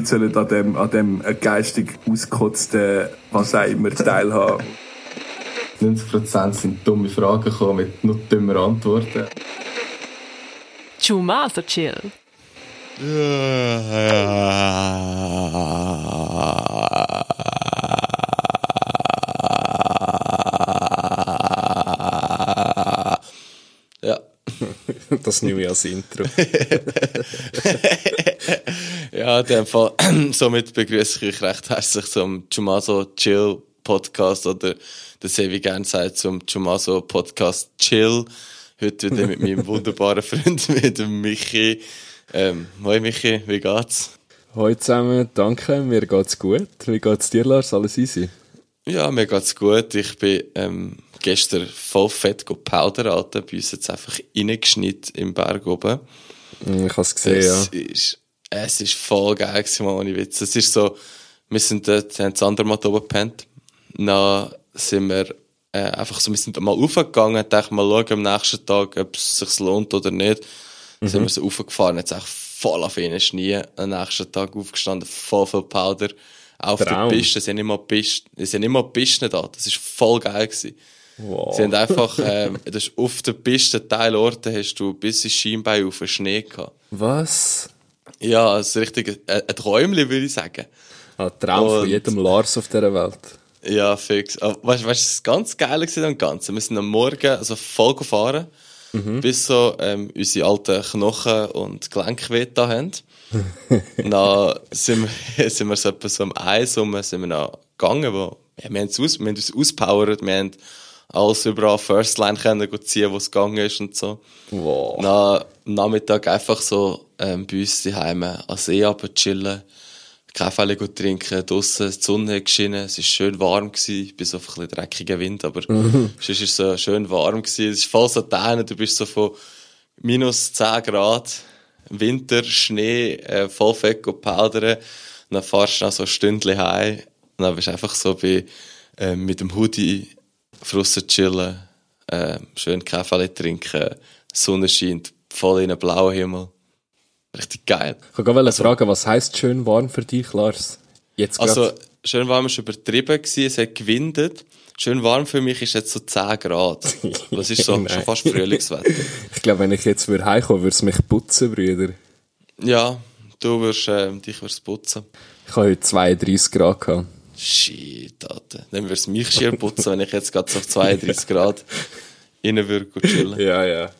Leute sollen an dem, an dem geistig ausgekotzten, was auch immer, teilhaben. 90% sind dumme Fragen gekommen mit nur dummen Antworten. Chumato chill. Ja. Das nehme ich als Intro. ja, in dem Fall, somit begrüße ich euch recht herzlich zum Chumaso Chill Podcast oder der Sevi gerne sagt zum Chumaso Podcast Chill. Heute wieder mit meinem wunderbaren Freund, mit dem Michi. Ähm, hoi Michi, wie geht's? Hallo zusammen, danke, mir geht's gut. Wie geht's dir, Lars? Alles easy? Ja, mir geht's gut. Ich bin ähm, gestern voll fett Alter. Bei uns jetzt einfach reingeschnitten im Berg oben. Mm, Ich habe es gesehen, es ja. Ist, es ist voll geil gewesen, mal ohne Witz. Es ist so, wir sind dort, haben das andere Mal oben gepennt. Dann sind wir äh, einfach so, wir sind mal aufgegangen, dachten mal schauen am nächsten Tag, ob es sich lohnt oder nicht. Dann sind wir so aufgefahren, jetzt echt voll auf einen Schnee. Am nächsten Tag aufgestanden, voll viel Powder. Auf Traum. der Piste, es sind immer Pisten, sind immer Pisten da. Das ist voll geil gewesen. Wow. Sie haben einfach, ähm, das ist auf der Piste, Teilorte hast du bis ins Schienbein auf den Schnee gehabt. Was? Ja, es ist richtig ein, ein Träumchen, würde ich sagen. Ein Traum von Und- jedem Lars auf dieser Welt. Ja, fix. Aber weißt du, was ganz geil war am Ganzen? Wir sind am Morgen also voll gefahren, bis so ähm, unsere alten Knochen und Gelenke weh da haben. dann sind wir, sind wir so etwa so am Eis rum, sind wir noch gegangen, wo, ja, wir, haben uns aus, wir haben uns auspowert, wir haben alles überall First Line können ziehen, wo es gegangen ist und so. Wow. Na, am Nachmittag einfach so ähm, bei uns daheim an See runter chillen, Kaffee gut trinken, draussen die Sonne hat geschienen, es war schön warm, gewesen, bis auf ein bisschen dreckigen Wind, aber sonst ist es so schön warm gewesen. Es ist voll so dänen, du bist so von minus 10 Grad, Winter, Schnee, äh, voll fett go powdern, dann fahrst du noch so ein Stündchen heim, und dann bist du einfach so bei, äh, mit dem Hoodie draussen chillen, äh, schön Kaffee trinken, Sonne scheint, voll in einen blauen Himmel. Richtig geil. Ich wollte gerade fragen, was heisst schön warm für dich, Lars? Jetzt Also, schön warm war übertrieben, gewesen, es hat gewindet. Schön warm für mich ist jetzt so 10 Grad. Das ist so schon fast Frühlingswetter. Ich glaube, wenn ich jetzt würde heimkommen, würde es mich putzen, Brüder. Ja, du wirst, äh, dich wirst putzen. Ich habe heute 32 Grad gehabt. Shit, Alter. Dann würdest du mich schier putzen, wenn ich jetzt gerade so auf 32 Grad rein würde chillen. Ja, ja.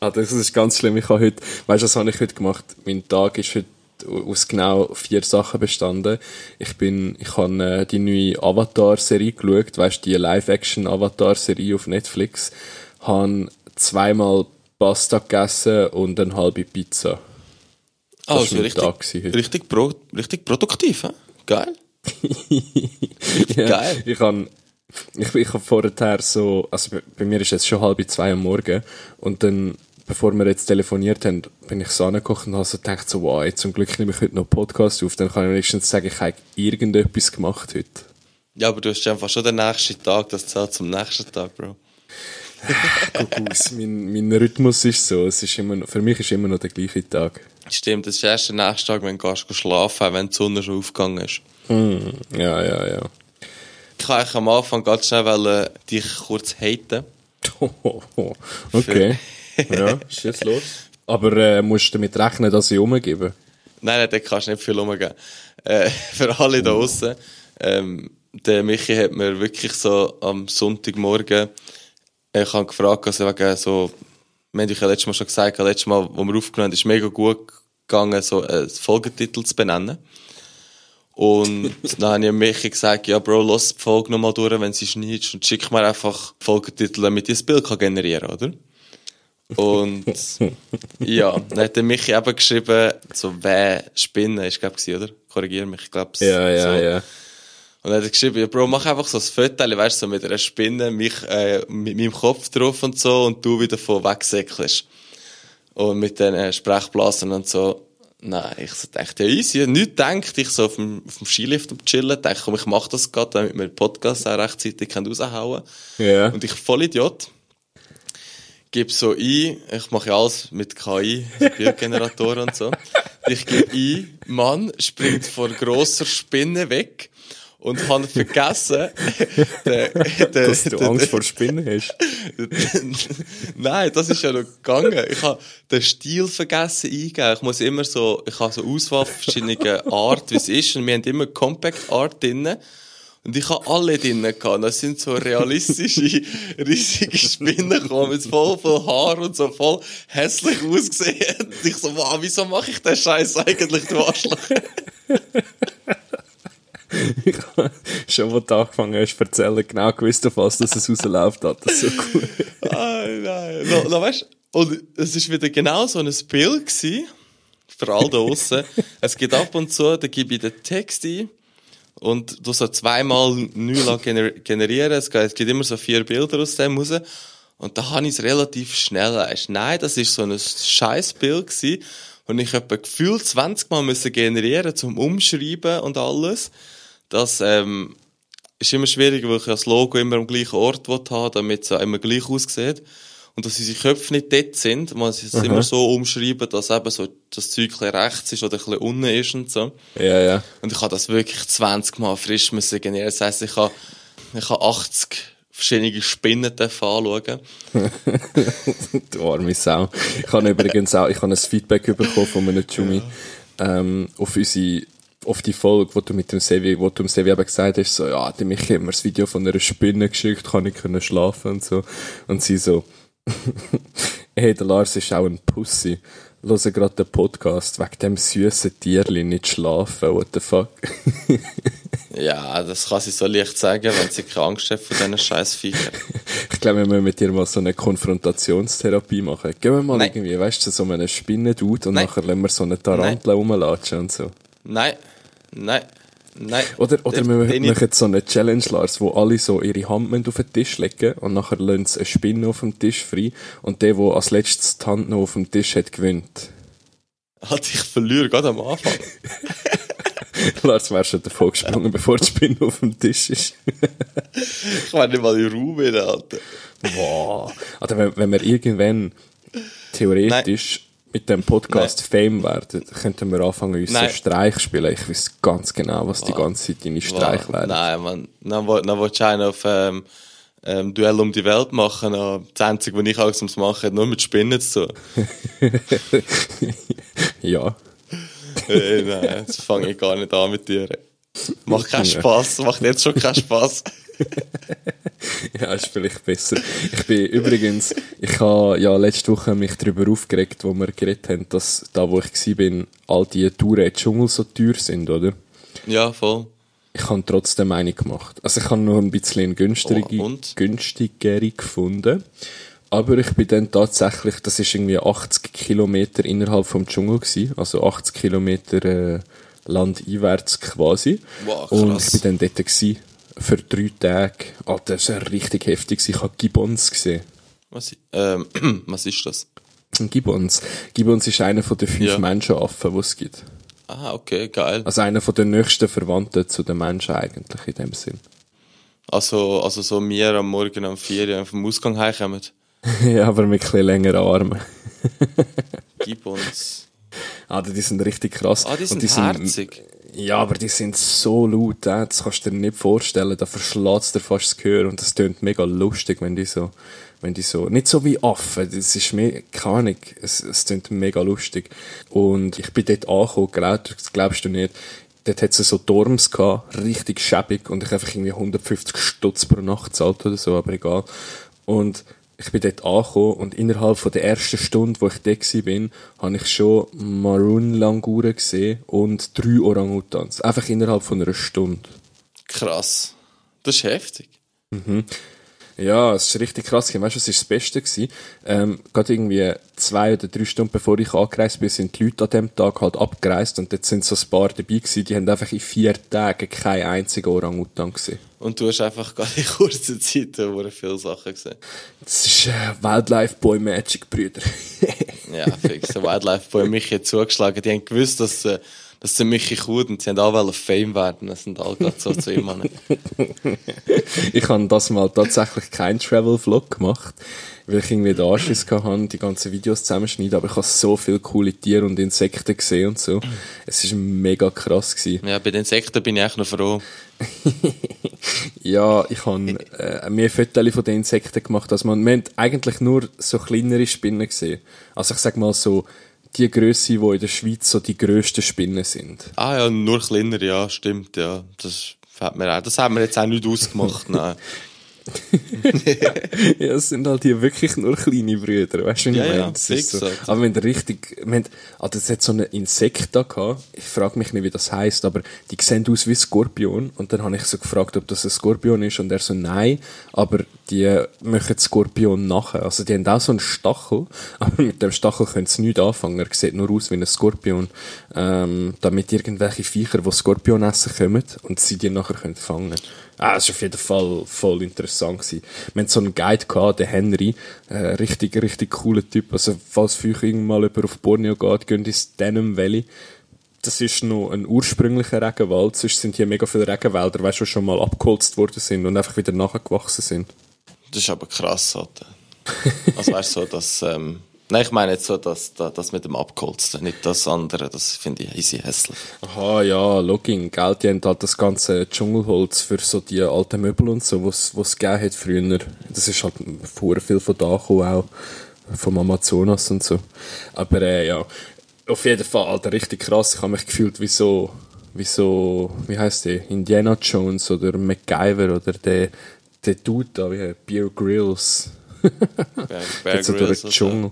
Ah, das ist ganz schlimm. Ich habe heute, weißt du, was habe ich heute gemacht? Mein Tag ist heute aus genau vier Sachen bestanden. Ich bin, ich habe äh, die neue Avatar-Serie geschaut, weißt du, die Live-Action-Avatar-Serie auf Netflix. Habe zweimal Pasta gegessen und eine halbe Pizza. Ah, war also mein richtig, heute. richtig, pro, richtig produktiv, hä? Geil. Ja, Geil. Ich habe ich, ich hab vorher so, also bei, bei mir ist jetzt schon halb zwei am Morgen und dann, bevor wir jetzt telefoniert haben, bin ich so angekocht und habe so gedacht, so, wow, jetzt zum Glück nehme ich heute noch einen Podcast auf, dann kann ich wenigstens sagen, ich habe irgendetwas gemacht heute. Ja, aber du hast einfach schon den nächsten Tag, das zählt zum nächsten Tag, Bro. Guck aus, mein, mein Rhythmus ist so, es ist immer noch, für mich ist immer noch der gleiche Tag. Stimmt, das ist erst der nächste Tag, wenn du gehst schlafen, wenn die Sonne schon aufgegangen ist. Ja, ja, ja. Ich kann am Anfang ganz schnell wollen, dich kurz haten. okay. ja, ist jetzt los. Aber äh, musst du damit rechnen, dass ich umgebe? Nein, nein, da kannst du nicht viel umgeben. Äh, für alle da draussen. Ähm, der Michi hat mir wirklich so am Sonntagmorgen, ich habe gefragt, also wegen so, wir haben euch ja letztes Mal schon gesagt, letztes Mal, wo wir aufgenommen haben, ist mega gut gegangen, so einen Folgetitel zu benennen. Und dann habe ich Michi gesagt, ja, Bro, lass die Folge nochmal durch, wenn sie schneidest und schick mir einfach Folgetitel, damit ich ein Bild kann generieren kann, oder? Und ja, dann hat der Michi eben geschrieben, so, wer Spinnen ist, glaube ich, oder? Korrigiere mich, ich glaube Ja, ja, so. ja. Und dann hat er geschrieben, ja, Bro, mach einfach so ein Foto, weißt du, so mit einer Spinne, mich, äh, mit meinem Kopf drauf und so, und du wieder von wegsäckelst. Und mit den äh, Sprechblasen und so. Nein, ich so dachte, ja, easy, ja, nichts denkt, ich so auf dem, auf dem Skilift am Chillen, dachte, komm, ich mach das gerade, damit wir den Podcast auch rechtzeitig können raushauen Ja. Und ich voll Idiot. Gib so ein, ich mache ja alles mit KI, Bildgeneratoren und so. Ich gebe ein, Mann springt vor grosser Spinne weg und habe vergessen, der, der, Dass du der- Angst vor Spinnen hast. Nein, das ist ja noch gegangen. Ich habe den Stil vergessen eingeben. Ich muss immer so, ich habe so Auswahl verschiedene Art, wie es ist. Und wir haben immer Compact Art drinnen. Und ich habe alle drinnen gehabt. Das sind so realistische, riesige Spinnen gekommen, mit voll viel Haar und so voll hässlich ausgesehen. Und ich so, wow, wieso mache ich den Scheiß eigentlich, du Arschloch? Habe schon, wo du angefangen hast zu erzählen, genau gewusst, auf was es rausläuft hat. Das so cool. Ah, nein. No, no, weißt, und es ist wieder genau so ein Bild gewesen, für all da draussen. es geht ab und zu, da gebe ich den Text ein und du so zweimal neu gener generieren. Es gibt immer so vier Bilder aus dem raus. Und da habe ich es relativ schnell. Weißt. Nein, das ist so ein scheiß Bild gewesen. Und ich etwa gefühlt 20 Mal müssen generieren zum Umschreiben und alles. Das, ähm, ist immer schwierig, weil ich das Logo immer am gleichen Ort haben, damit es auch immer gleich aussieht. Und dass unsere Köpfe nicht dort sind, muss ich es immer so umschreiben, dass eben so das Zeug ein rechts ist oder ein bisschen unten ist und so. Ja, ja. Und ich habe das wirklich 20 Mal frisch müssen generieren. Das heisst, ich habe, ich habe 80 verschiedene Spinnen anschauen. Du arme Sau. Ich habe übrigens auch, ich habe ein Feedback bekommen von einem Jumi, ähm, auf unsere, auf die Folge, wo du mit dem Sevi, wo du dem Sevi eben gesagt hast, so, ja, der Michi hat mir das Video von einer Spinne geschickt, kann ich können schlafen und so. Und sie so, hey, der Lars ist auch ein Pussy. Höre gerade den Podcast, wegen dem süßen Tierli nicht schlafen, what the fuck? Ja, das kann sie so leicht sagen, wenn sie keine Angst hat vor diesen scheiß Viechern. Ich glaube, wir müssen mit dir mal so eine Konfrontationstherapie machen. Gehen wir mal Nein. irgendwie, weißt du, so eine Spinne tut und Nein. nachher lassen wir so eine Tarantel rumlatschen und so. Nein, nein, nein. Oder, oder Den- wir machen so eine Challenge, Lars, wo alle so ihre Hand auf den Tisch legen und nachher lassen sie eine Spinne auf dem Tisch frei und der, der als letztes die Hand noch auf dem Tisch hat, gewinnt. Halt, ich verliere gerade am Anfang. Lars wäre schon davon gesprungen, bevor die Spinne auf dem Tisch ist. Ich werde nicht mal in Raum rein, Alter. Wow. Oder wenn, wenn wir irgendwann theoretisch mit dem Podcast Fame werden, könnten wir anfangen, uns Nein. Streich spielen. Ich weiß ganz genau, was die ganze Zeit deine Streich Wow. werden. Nein, man. Dann, dann willst du einen auf ähm, ähm, Duell um die Welt machen. aber Das Einzige, was ich Angst ums Machen hat nur mit Spinnen zu. Ja. hey, nein, das fange ich gar nicht an mit dir. Macht keinen Spass, macht jetzt schon keinen Spass. Ja, ist vielleicht besser. Ich bin übrigens, ich habe ja letzte Woche mich darüber aufgeregt, wo wir geredet haben, dass da, wo ich bin, all die Touren den Dschungel so teuer sind, oder? Ja, voll. Ich habe trotzdem eine gemacht. Also ich habe noch ein bisschen günstigere, Oh, und? günstigere gefunden. Aber ich bin dann tatsächlich, das ist irgendwie 80 Kilometer innerhalb vom Dschungel gewesen, also 80 Kilometer äh, landeinwärts quasi. Wow, Und krass. ich bin dann dort gewesen, für drei Tage. Alter, das war richtig heftig. Ich habe Gibbons gesehen. Was, ähm, was ist das? Gibbons. Gibbons ist einer von den fünf Ja. Menschenaffen, die es gibt. Ah, okay, geil. Also einer von den nächsten Verwandten zu den Menschen eigentlich in dem Sinn. Also, also so wir am Morgen um 4 Uhr vom Ausgang heimkommen. ja, aber mit bisschen längeren Armen. Gib uns. Ah, die sind richtig krass. Ah, die Und sind herzig. Ja, aber die sind so laut, äh, das kannst du dir nicht vorstellen. Da verschlägt dir fast das Gehör und das tönt mega lustig, wenn die so, wenn die so, nicht so wie Affen, das ist mehr, keine Ahnung, es, es tönt mega lustig. Und ich bin dort angekommen, glaub, glaubst du nicht. Dort hat es so Dorms gehabt, richtig schäbig und ich einfach irgendwie 150 Stutz pro Nacht gezahlt oder so, aber egal. Und ich bin dort angekommen und innerhalb von der ersten Stunde, wo ich dort bin, habe ich schon Maroon-Languren gesehen und drei Orangutans. Einfach innerhalb von einer Stunde. Krass. Das ist heftig. Ja, es ist richtig krass. gewesen. Weißt du, was ist das Beste gewesen? Ähm, gerade irgendwie zwei oder drei Stunden bevor ich angereist bin, sind die Leute an dem Tag halt abgereist und dort sind so ein paar dabei gewesen, die haben einfach in vier Tagen keinen einzigen Orangutan gesehen. Und du hast einfach gerade in kurzer Zeit wo viele Sachen gesehen. Das ist äh, Wildlife Boy Magic, Brüder. Ja, fix. Wildlife Boy mich jetzt zugeschlagen. Die haben gewusst, dass, äh, Das sind Michi Kud und sie haben alle Fame werden. Das sind alle gerade so zu ihm. Ich habe das mal tatsächlich keinen Travel-Vlog gemacht, weil ich irgendwie den Anschluss hatte, die ganzen Videos zusammenschneiden, aber ich habe so viele coole Tiere und Insekten gesehen und so. Es war mega krass. Gewesen. Ja, bei den Insekten bin ich echt noch froh. Ja, ich habe äh, mehr Fotos von den Insekten gemacht, als man, wir haben eigentlich nur so kleinere Spinnen gesehen. Also ich sag mal so, die Größe, die in der Schweiz so die grössten Spinnen sind. Ah ja, nur kleiner, ja, stimmt, ja. Das hat mir auch, das haben wir jetzt auch nicht ausgemacht, nein. ja, es sind halt hier wirklich nur kleine Brüder, weißt du, wie ich Ja, meine? ja, so. halt. Aber wenn der richtig, haben, ah, das hat so ein Insekt da gehabt, ich frage mich nicht, wie das heißt, aber die sehen aus wie Skorpion. Und dann habe ich so gefragt, ob das ein Skorpion ist. Und er so, nein, aber die machen Skorpion nachher, also die haben auch so einen Stachel, aber mit dem Stachel können sie nichts anfangen, er sieht nur aus wie ein Skorpion, ähm, damit irgendwelche Viecher, die Skorpion essen, kommen und sie die nachher können fangen Ah, das war auf jeden Fall voll interessant. Gewesen. Wir hatten so einen Guide gehabt, den Henry. Äh, richtig, richtig cooler Typ. Also, falls für euch irgendwann mal jemand auf Borneo geht, geht ins Denim Valley. Das ist noch ein ursprünglicher Regenwald. Sonst sind hier mega viele Regenwälder, weißt du, schon mal abgeholzt worden sind und einfach wieder nachgewachsen sind. Das ist aber krass, Alter. Also weißt du, so, dass, ähm, nein, ich meine jetzt so, dass, das mit dem Abgeholzten, nicht das andere, das finde ich easy hässlich. Aha, ja, Logging, gell, die haben halt das ganze Dschungelholz für so die alten Möbel und so, was es gegeben hat früher. Das ist halt vorher viel von da gekommen, auch vom Amazonas und so. Aber äh, ja, auf jeden Fall, Alter, richtig krass. Ich habe mich gefühlt wie so, wie so, wie heißt der, Indiana Jones oder MacGyver oder der, der Dude da, wie Beer Grylls. Bear, Bear Jetzt so durch Grylls den oder. Dschungel.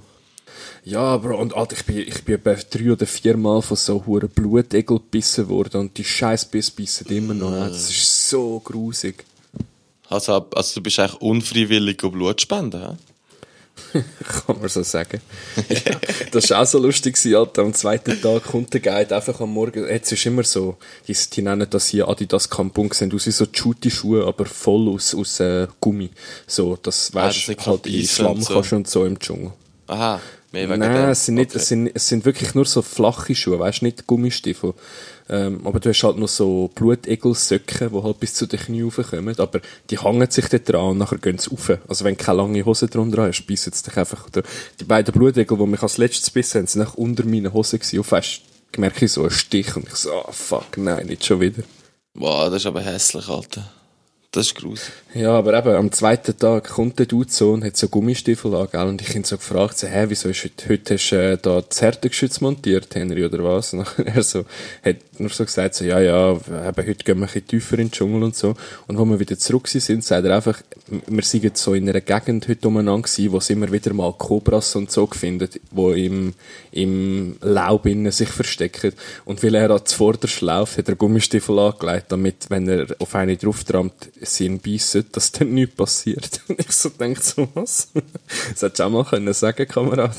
Ja, Bro, und Alter, ich bin, ich bin etwa drei oder viermal von so hohen Blutegel gebissen worden und die scheiß Biss bissen immer noch. ne? Das ist so grusig. Also, also du bist eigentlich unfreiwillig Blut spenden, hä? Kann man so sagen. ja, das war auch so lustig, Alter. Am zweiten Tag kommt der Guide einfach am Morgen. Jetzt ist immer so, die, die nennen das hier Adidas Kampung, sehen aus wie so Shooty-Schuhe, aber voll aus, aus äh, Gummi. So, das Ah, das weißt nicht halt in Schlamm so. kannst und so im Dschungel. Aha, mehr wegen Nein, dem. es sind, nicht, Okay. es, sind, es sind wirklich nur so flache Schuhe, weißt du, nicht Gummistiefel. Ähm, aber du hast halt noch so Blutegelsöcke, die halt bis zu den Knie raufkommen, aber die hängen sich dort dran und nachher gehen sie rauf. Also wenn du keine lange Hose drunter hast, beißen sie dich einfach. Oder die beiden Blutegel, die mich als letztes bissen haben, sind nach unter meinen Hosen gewesen. Und fast merke ich so einen Stich und ich so, ah fuck, nein, nicht schon wieder. Boah, das ist aber hässlich, Alter. Das ist grusig. Ja, aber eben, am zweiten Tag kommt der Dude und hat so Gummistiefel an, gell? Und ich ihn so gefragt, so, hä, wieso ist heute, heute hast du äh, da das Härtegeschütz montiert, Henry, oder was? Und er so, hat nur so gesagt, so, ja, ja, eben, heute gehen wir ein bisschen tiefer in den Dschungel und so. Und wo wir wieder zurück sind, sagt er einfach, wir sind jetzt so in einer Gegend heute umeinander gewesen, wo es immer wieder mal Kobras und so findet, wo im, im Laub innen sich verstecken. Und weil er an zuvorderst läuft, hat er Gummistiefel angelegt, damit, wenn er auf eine drauf trampt, sie ihn beißen, dass dann nichts passiert. Und ich so denke so, was? Das hättest du auch mal können sagen, Kamerad.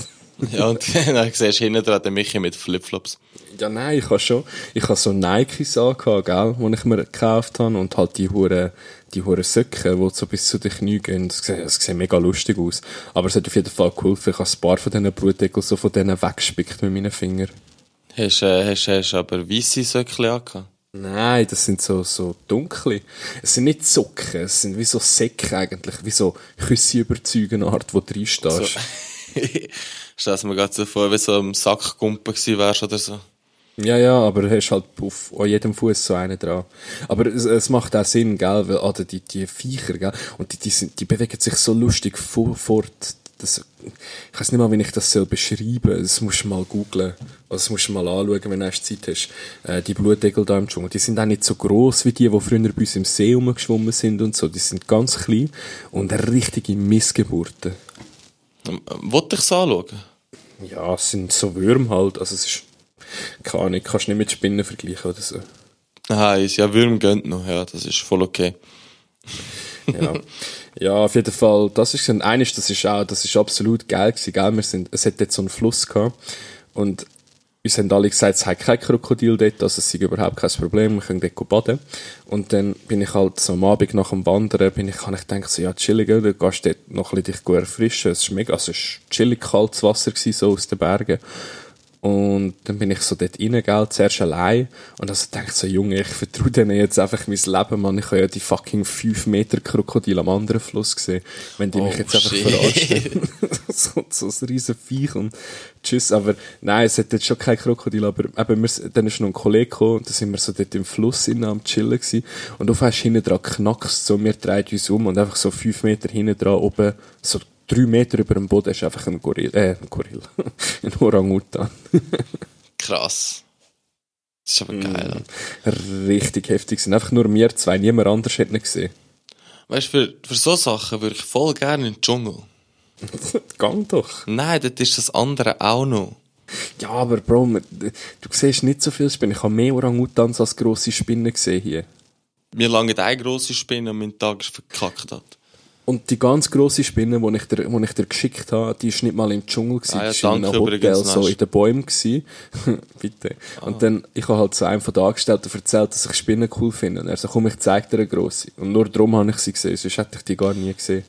Ja, und dann siehst du hinten dran den Michi mit Flipflops. Ja, nein, ich habe schon, ich habe so Nikes angehabt, gell, die ich mir gekauft habe und halt die hure die hure Söcke, die so bis zu den Knie gehen, das sieht, das sieht mega lustig aus. Aber es hat auf jeden Fall geholfen, ich habe ein paar von diesen Blutegeln so von denen weggespickt mit meinen Fingern. Hast du äh, hast, hast aber weisse Söckchen angehabt? Nein, das sind so, so dunkle. Es sind nicht Socken, es sind wie so Säcke eigentlich, wie so Küsse überzeugen Art, wo du reinstehst. So. Stell mir gerade so vor, wie so ein Sackgumpen gewesen wärst oder so. Ja, ja, aber du hast halt auf, an jedem Fuß so einen dran. Aber es, es macht auch Sinn, gell, weil, oder die, die Viecher, gell, und die, die, sind, die bewegen sich so lustig vor, fort. Das, ich weiß nicht mal, wie ich das soll beschreiben. Das musst du mal googlen. Also, das musst du mal anschauen, wenn du erst Zeit hast. Äh, die Blutegel da im Dschungel. Die sind auch nicht so gross wie die, die früher bei uns im See rumgeschwommen sind und so. Die sind ganz klein und richtige Missgeburten. Ähm, Wollte ich es anschauen? Ja, es sind so Würmer halt. Also, es ist, keine Ahnung, kannst du nicht mit Spinnen vergleichen oder so. Ist ja Würm gönnt noch, ja, das ist voll okay. ja. ja, auf jeden Fall, das ist, und eines, das ist auch, das ist absolut geil gewesen, gell? Wir sind, es hat jetzt so einen Fluss gehabt. Und uns haben alle gesagt, es hat kein Krokodil dort, also es ist überhaupt kein Problem, wir können dort baden. Und dann bin ich halt so am Abend nach dem Wandern, bin ich, habe ich gedacht, so, ja, chillig, du gehst dort noch ein bisschen dich gut erfrischen. Es ist mega, also es ist chillig kaltes Wasser gewesen, so aus den Bergen. Und dann bin ich so dort rein, gell, zuerst allein. Und also denke ich so, Junge, ich vertraue denen jetzt einfach mein Leben, Mann. Ich habe ja die fucking 5 Meter Krokodil am anderen Fluss gesehen. Wenn die mich Oh, jetzt einfach verarschen. so, so ein riesen Viech und tschüss. Aber nein, es hat jetzt schon kein Krokodil, aber eben, wir, dann ist noch ein Kollege gekommen und dann sind wir so dort im Fluss innen am chillen gewesen. Und auf einmal hinten dran knackst so, wir drehen uns um und einfach so 5 Meter hinten dran oben, so drei Meter über dem Boden ist einfach ein Gorilla, äh, ein Gorilla, ein Orangutan. Krass. Das ist aber Mm. geil. Richtig heftig sind. Einfach nur wir zwei, niemand anders hat ihn gesehen. Weißt du, für, für so Sachen würde ich voll gerne in den Dschungel. Gang doch. Nein, dort ist das andere auch noch. Ja, aber Bro, du siehst nicht so viel Spinnen. Ich habe mehr Orangutans als grosse Spinnen gesehen hier. Mir lange eine grosse Spinne und mein Tag ist verkackt hat. Und die ganz grosse Spinne, die ich dir, die ich dir geschickt habe, die ist nicht mal im Dschungel gewesen, Ah ja, die war in einem Hotel, so in den Bäumen gewesen. Bitte. Und dann, ich habe halt so einem von den Angestellten erzählt, dass ich Spinnen cool finde. Und er so, komm, ich zeig dir eine grosse. Und nur darum habe ich sie gesehen, sonst hätte ich die gar nie gesehen.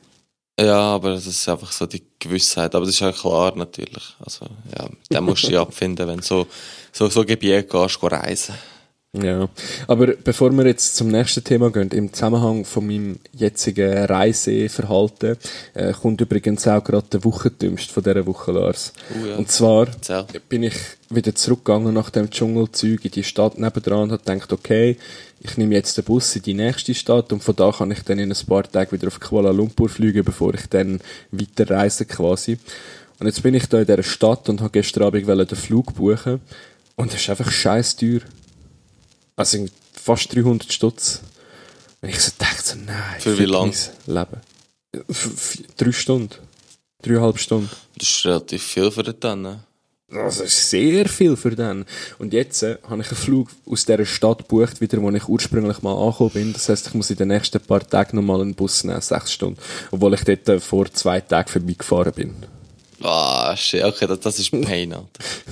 Ja, aber das ist einfach so die Gewissheit. Aber das ist ja klar, natürlich. Also, ja, den musst du ja abfinden, wenn du so, so, so Gebiete gehst, geh reisen. Ja, aber bevor wir jetzt zum nächsten Thema gehen, im Zusammenhang von meinem jetzigen Reiseverhalten, äh, kommt übrigens auch gerade der Wochentümst von dieser Woche, Lars. Oh ja. Und zwar Erzähl. bin ich wieder zurückgegangen nach dem Dschungelzeug in die Stadt nebendran und habe gedacht, okay, ich nehme jetzt den Bus in die nächste Stadt und von da kann ich dann in ein paar Tagen wieder auf Kuala Lumpur fliegen, bevor ich dann weiterreise quasi. Und jetzt bin ich da in dieser Stadt und habe gestern Abend den Flug buchen und es ist einfach scheiß teuer. Also fast 300 Stutz. Und ich so dachte so, nein. Für wie fick lang? mein Leben. F- Drei Stunden. Dreieinhalb Stunden. Das ist relativ viel für den dann. ne? Das ist sehr viel für den. Und jetzt äh, habe ich einen Flug aus dieser Stadt gebucht, wieder, wo ich ursprünglich mal angekommen bin. Das heisst, ich muss in den nächsten paar Tagen nochmal einen Bus nehmen, sechs Stunden. Obwohl ich dort äh, vor zwei Tagen vorbeigefahren bin. Ah, shit, okay, das, das ist Pain, Alter.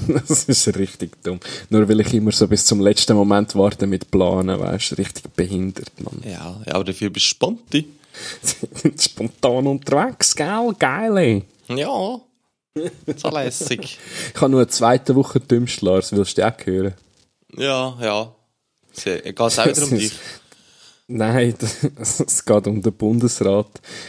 Das ist richtig dumm. Nur weil ich immer so bis zum letzten Moment warte mit Planen, weißt du, richtig behindert, Mann. Ja, ja, aber dafür bist du Sponti. Spontan unterwegs, gell? Geil, ey. Ja. So lässig. Ich habe nur eine zweite Woche dümmst, Lars. Willst du auch hören? Ja, ja. Sehr- Geht es auch wieder um dich? Nein, es geht um den Bundesrat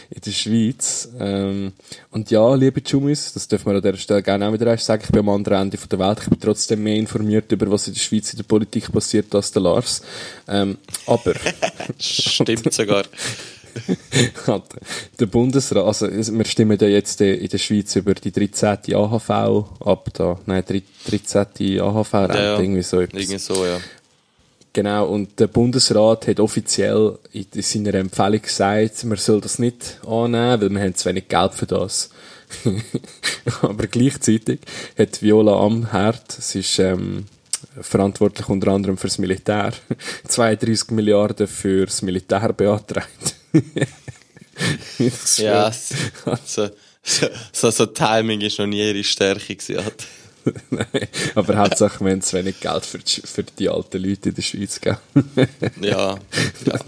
in der Schweiz. Ähm, und ja, liebe Jumis, das dürfen wir an dieser Stelle gerne auch wieder erst sagen, ich bin am anderen Ende der Welt, ich bin trotzdem mehr informiert über was in der Schweiz in der Politik passiert als der Lars. Ähm, aber Stimmt sogar. der Bundesrat, also wir stimmen ja jetzt in der Schweiz über die 13. AHV ab, da, nein, 13. AHV-Rente, Ja, ja. irgendwie so etwas. Irgendwie so, ja. Genau, und der Bundesrat hat offiziell in in seiner Empfehlung gesagt, man soll das nicht annehmen, weil wir haben zu wenig Geld für das. Aber gleichzeitig hat Viola Amherd, sie ist ähm, verantwortlich unter anderem fürs Militär, 32 Milliarden fürs Militär beantragt. Ja, so, so, so, so Timing ist noch nie ihre Stärke gewesen. Aber hauptsächlich, wir haben zu wenig Geld für die, für die alten Leute in der Schweiz, gell? Ja, ja.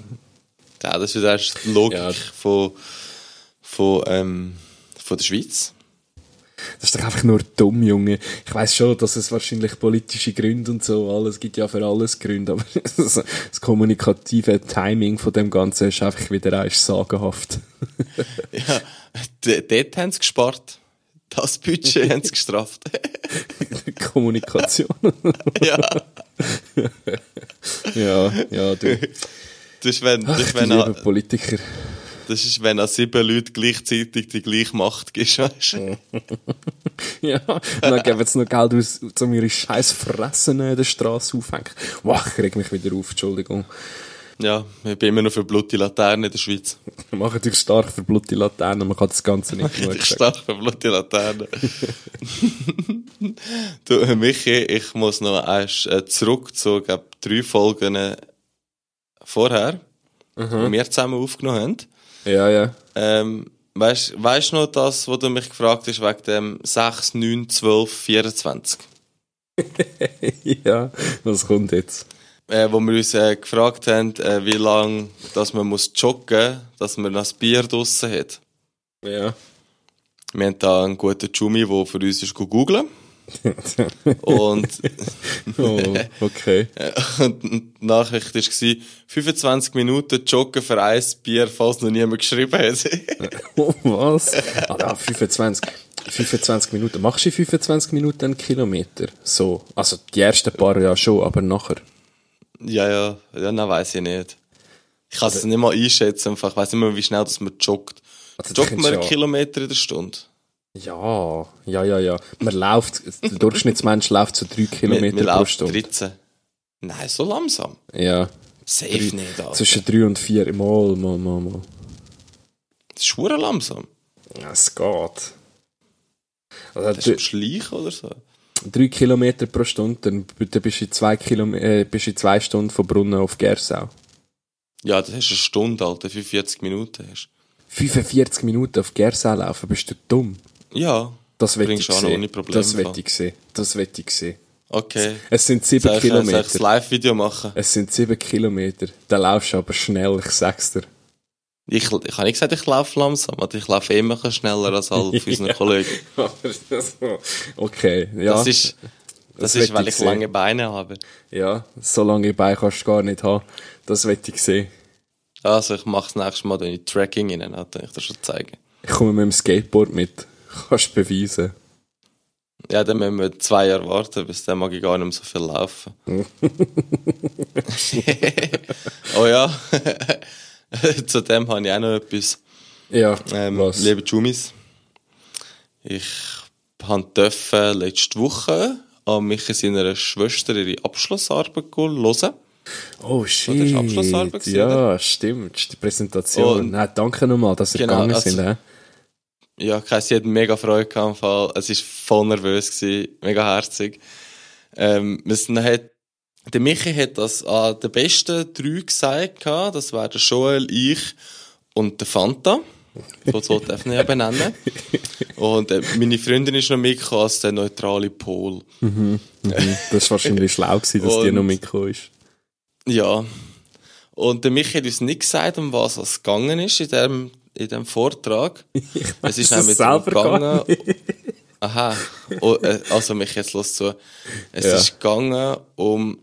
ja, das ist erst die Logik Ja. von, von, ähm, von der Schweiz. Das ist doch einfach nur dumm, Junge. Ich weiß schon, dass es wahrscheinlich politische Gründe und so alles gibt ja für alles Gründe, aber das, das kommunikative Timing von dem Ganzen ist einfach wieder ist sagenhaft. Ja, dort haben sie gespart. Das Budget haben sie gestraft. Kommunikation. ja, ja, ja, du. das ist, wenn, das Ach, ist, wenn, an, Politiker. das ist, wenn an sieben Leute gleichzeitig die gleiche Macht gibst, weißt du? Ja, und dann geben sie noch Geld aus, um ihre scheiß Fressen in der Straße aufhängen. Wow, ich reg mich wieder auf, Entschuldigung. Ja, ich bin immer noch für blutige Laterne in der Schweiz. Wir machen dich stark für blutige Laternen, man kann das Ganze nicht genug Ich sagen. stark für blutige Laterne. du, Michi, ich muss noch erst äh, zurück zu, glaub, drei Folgen äh, vorher, die wir zusammen aufgenommen haben. Ja, ja. Ähm, weißt du noch das, was du mich gefragt hast, wegen dem 6, 9, 12, 24? ja, was kommt jetzt? Äh, wo wir uns äh, gefragt haben, äh, wie lange dass man muss joggen dass man das Bier draussen hat. Ja. Wir haben da einen guten Jumi, der für uns ist googeln. und, Oh, okay. und die Nachricht war, 25 Minuten joggen für ein Bier, falls noch niemand geschrieben hat. Oh, was? Ah, ja, 25, 25 Minuten. Machst du in 25 Minuten einen Kilometer? So. Also, die ersten paar ja schon, aber nachher. Ja, ja, ja, nein, weiss ich nicht. Ich kann es nicht mal einschätzen, einfach. ich weiss nicht mehr, wie schnell das man joggt. Also, du Joggt man einen könntest Kilometer in der Stunde? Ja, ja, ja, ja. Man läuft, der Durchschnittsmensch läuft so 3 Wir, Kilometer pro Stunde. 13. Nein, so langsam. Ja. Safe Drei- nicht, Alter. Zwischen 3 und 4. Mal, mal, mal, mal. Das ist schwer langsam. Ja, es geht. Das Also, ist am Schleichen oder so. 3 Kilometer pro Stunde, dann, dann bist du in 2 Kilom äh, bist in zwei Stunden von Brunnen auf Gersau. Ja, das hast du eine Stunde, Alter. 45 Minuten hast 45 Minuten auf Gersau laufen, bist du dumm. du. Ja. Das will ich sehen. Das will ich sehen. Das will ich sehen. Okay. Es sind 7 Soll ich, äh, soll ich Kilometer. Live-Video machen? Es sind 7 Kilometer. Da laufst du aber schnell, ich sag's dir. Ich, ich habe nicht gesagt, ich laufe langsam, aber ich laufe immer schneller als alle von unseren Kollegen. okay, ja. Das ist, das, Das ist weil ich ich lange Beine habe. Ja, so lange Beine kannst du gar nicht haben. Das will ich sehen. Also, ich mache das nächste Mal, wenn ich Tracking rein habe, kann ich das schon zeigen. Ich komme mit dem Skateboard mit. Kannst du beweisen. Ja, dann müssen wir zwei Jahre warten, bis dann mag ich gar nicht mehr so viel laufen. oh ja, zu dem habe ich auch noch etwas. Ja, Ähm, was? liebe Jumis, ich durfte letzte Woche an mich seiner Schwester ihre Abschlussarbeit hören. Oh shit. ist Abschlussarbeit ja, stimmt. Die Präsentation. Und- Nein, danke nochmal, dass ihr Genau, gegangen also- sind. hä? Ja, Kai, sie hat mega Freude gehabt im Fall. Es war voll nervös, gewesen, mega herzig. Ähm, sind hat, der Michi hat das an den besten drei gesagt, das wären der Joel, ich und der Fanta. So darf ich ja benennen. Und äh, meine Freundin ist noch mitgekommen als der neutrale Pol. Mhm, Das war wahrscheinlich schlau gewesen, dass die Und- noch mitgekommen ist. Ja. Und der Michi hat uns nicht gesagt, um was es gegangen ist in dem, in dem Vortrag. es ist weiss nämlich es selber gar gegangen. Aha. Oh, äh, also mich jetzt los zu. Es Ja. ist gegangen um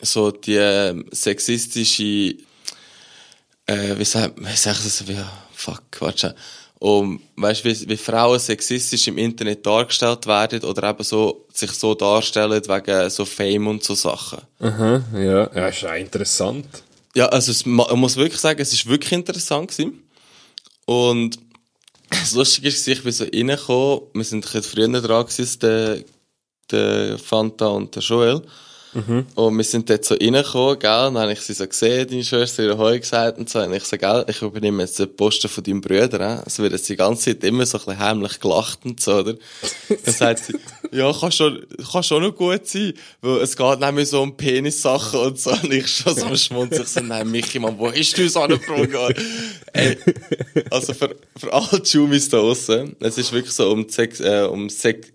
so die ähm, sexistische, äh, wie sagt, ich das, wie, fuck, warte, um, weißt wie, wie Frauen sexistisch im Internet dargestellt werden oder eben so, sich so darstellen wegen so Fame und so Sachen. Aha, ja. Ja, ist ja interessant. Ja, also es, ma- man muss wirklich sagen, es ist wirklich interessant gewesen. Und das Lustige ist, ich bin so reingekommen, wir sind früher dran gewesen, der, der Fanta und der Joel. Und wir sind dort so reingekommen, gell, und dann habe ich sie so gesehen, deine Schwester, ihre Heu gesagt und so, und ich so, gell, ich übernehme jetzt den Posten von deinem Bruder, es wird jetzt die ganze Zeit immer so ein bisschen heimlich gelacht und so, oder? Dann sagt sie, ja, kann schon, kann schon noch gut sein, weil es geht nämlich so um Penissachen und so, und ich schon so ich so, nein, Michi, Mann, wo hast du uns angebracht? Ey, also für, für alle Jumis da draussen, es ist wirklich so um Sex, äh, um Sex,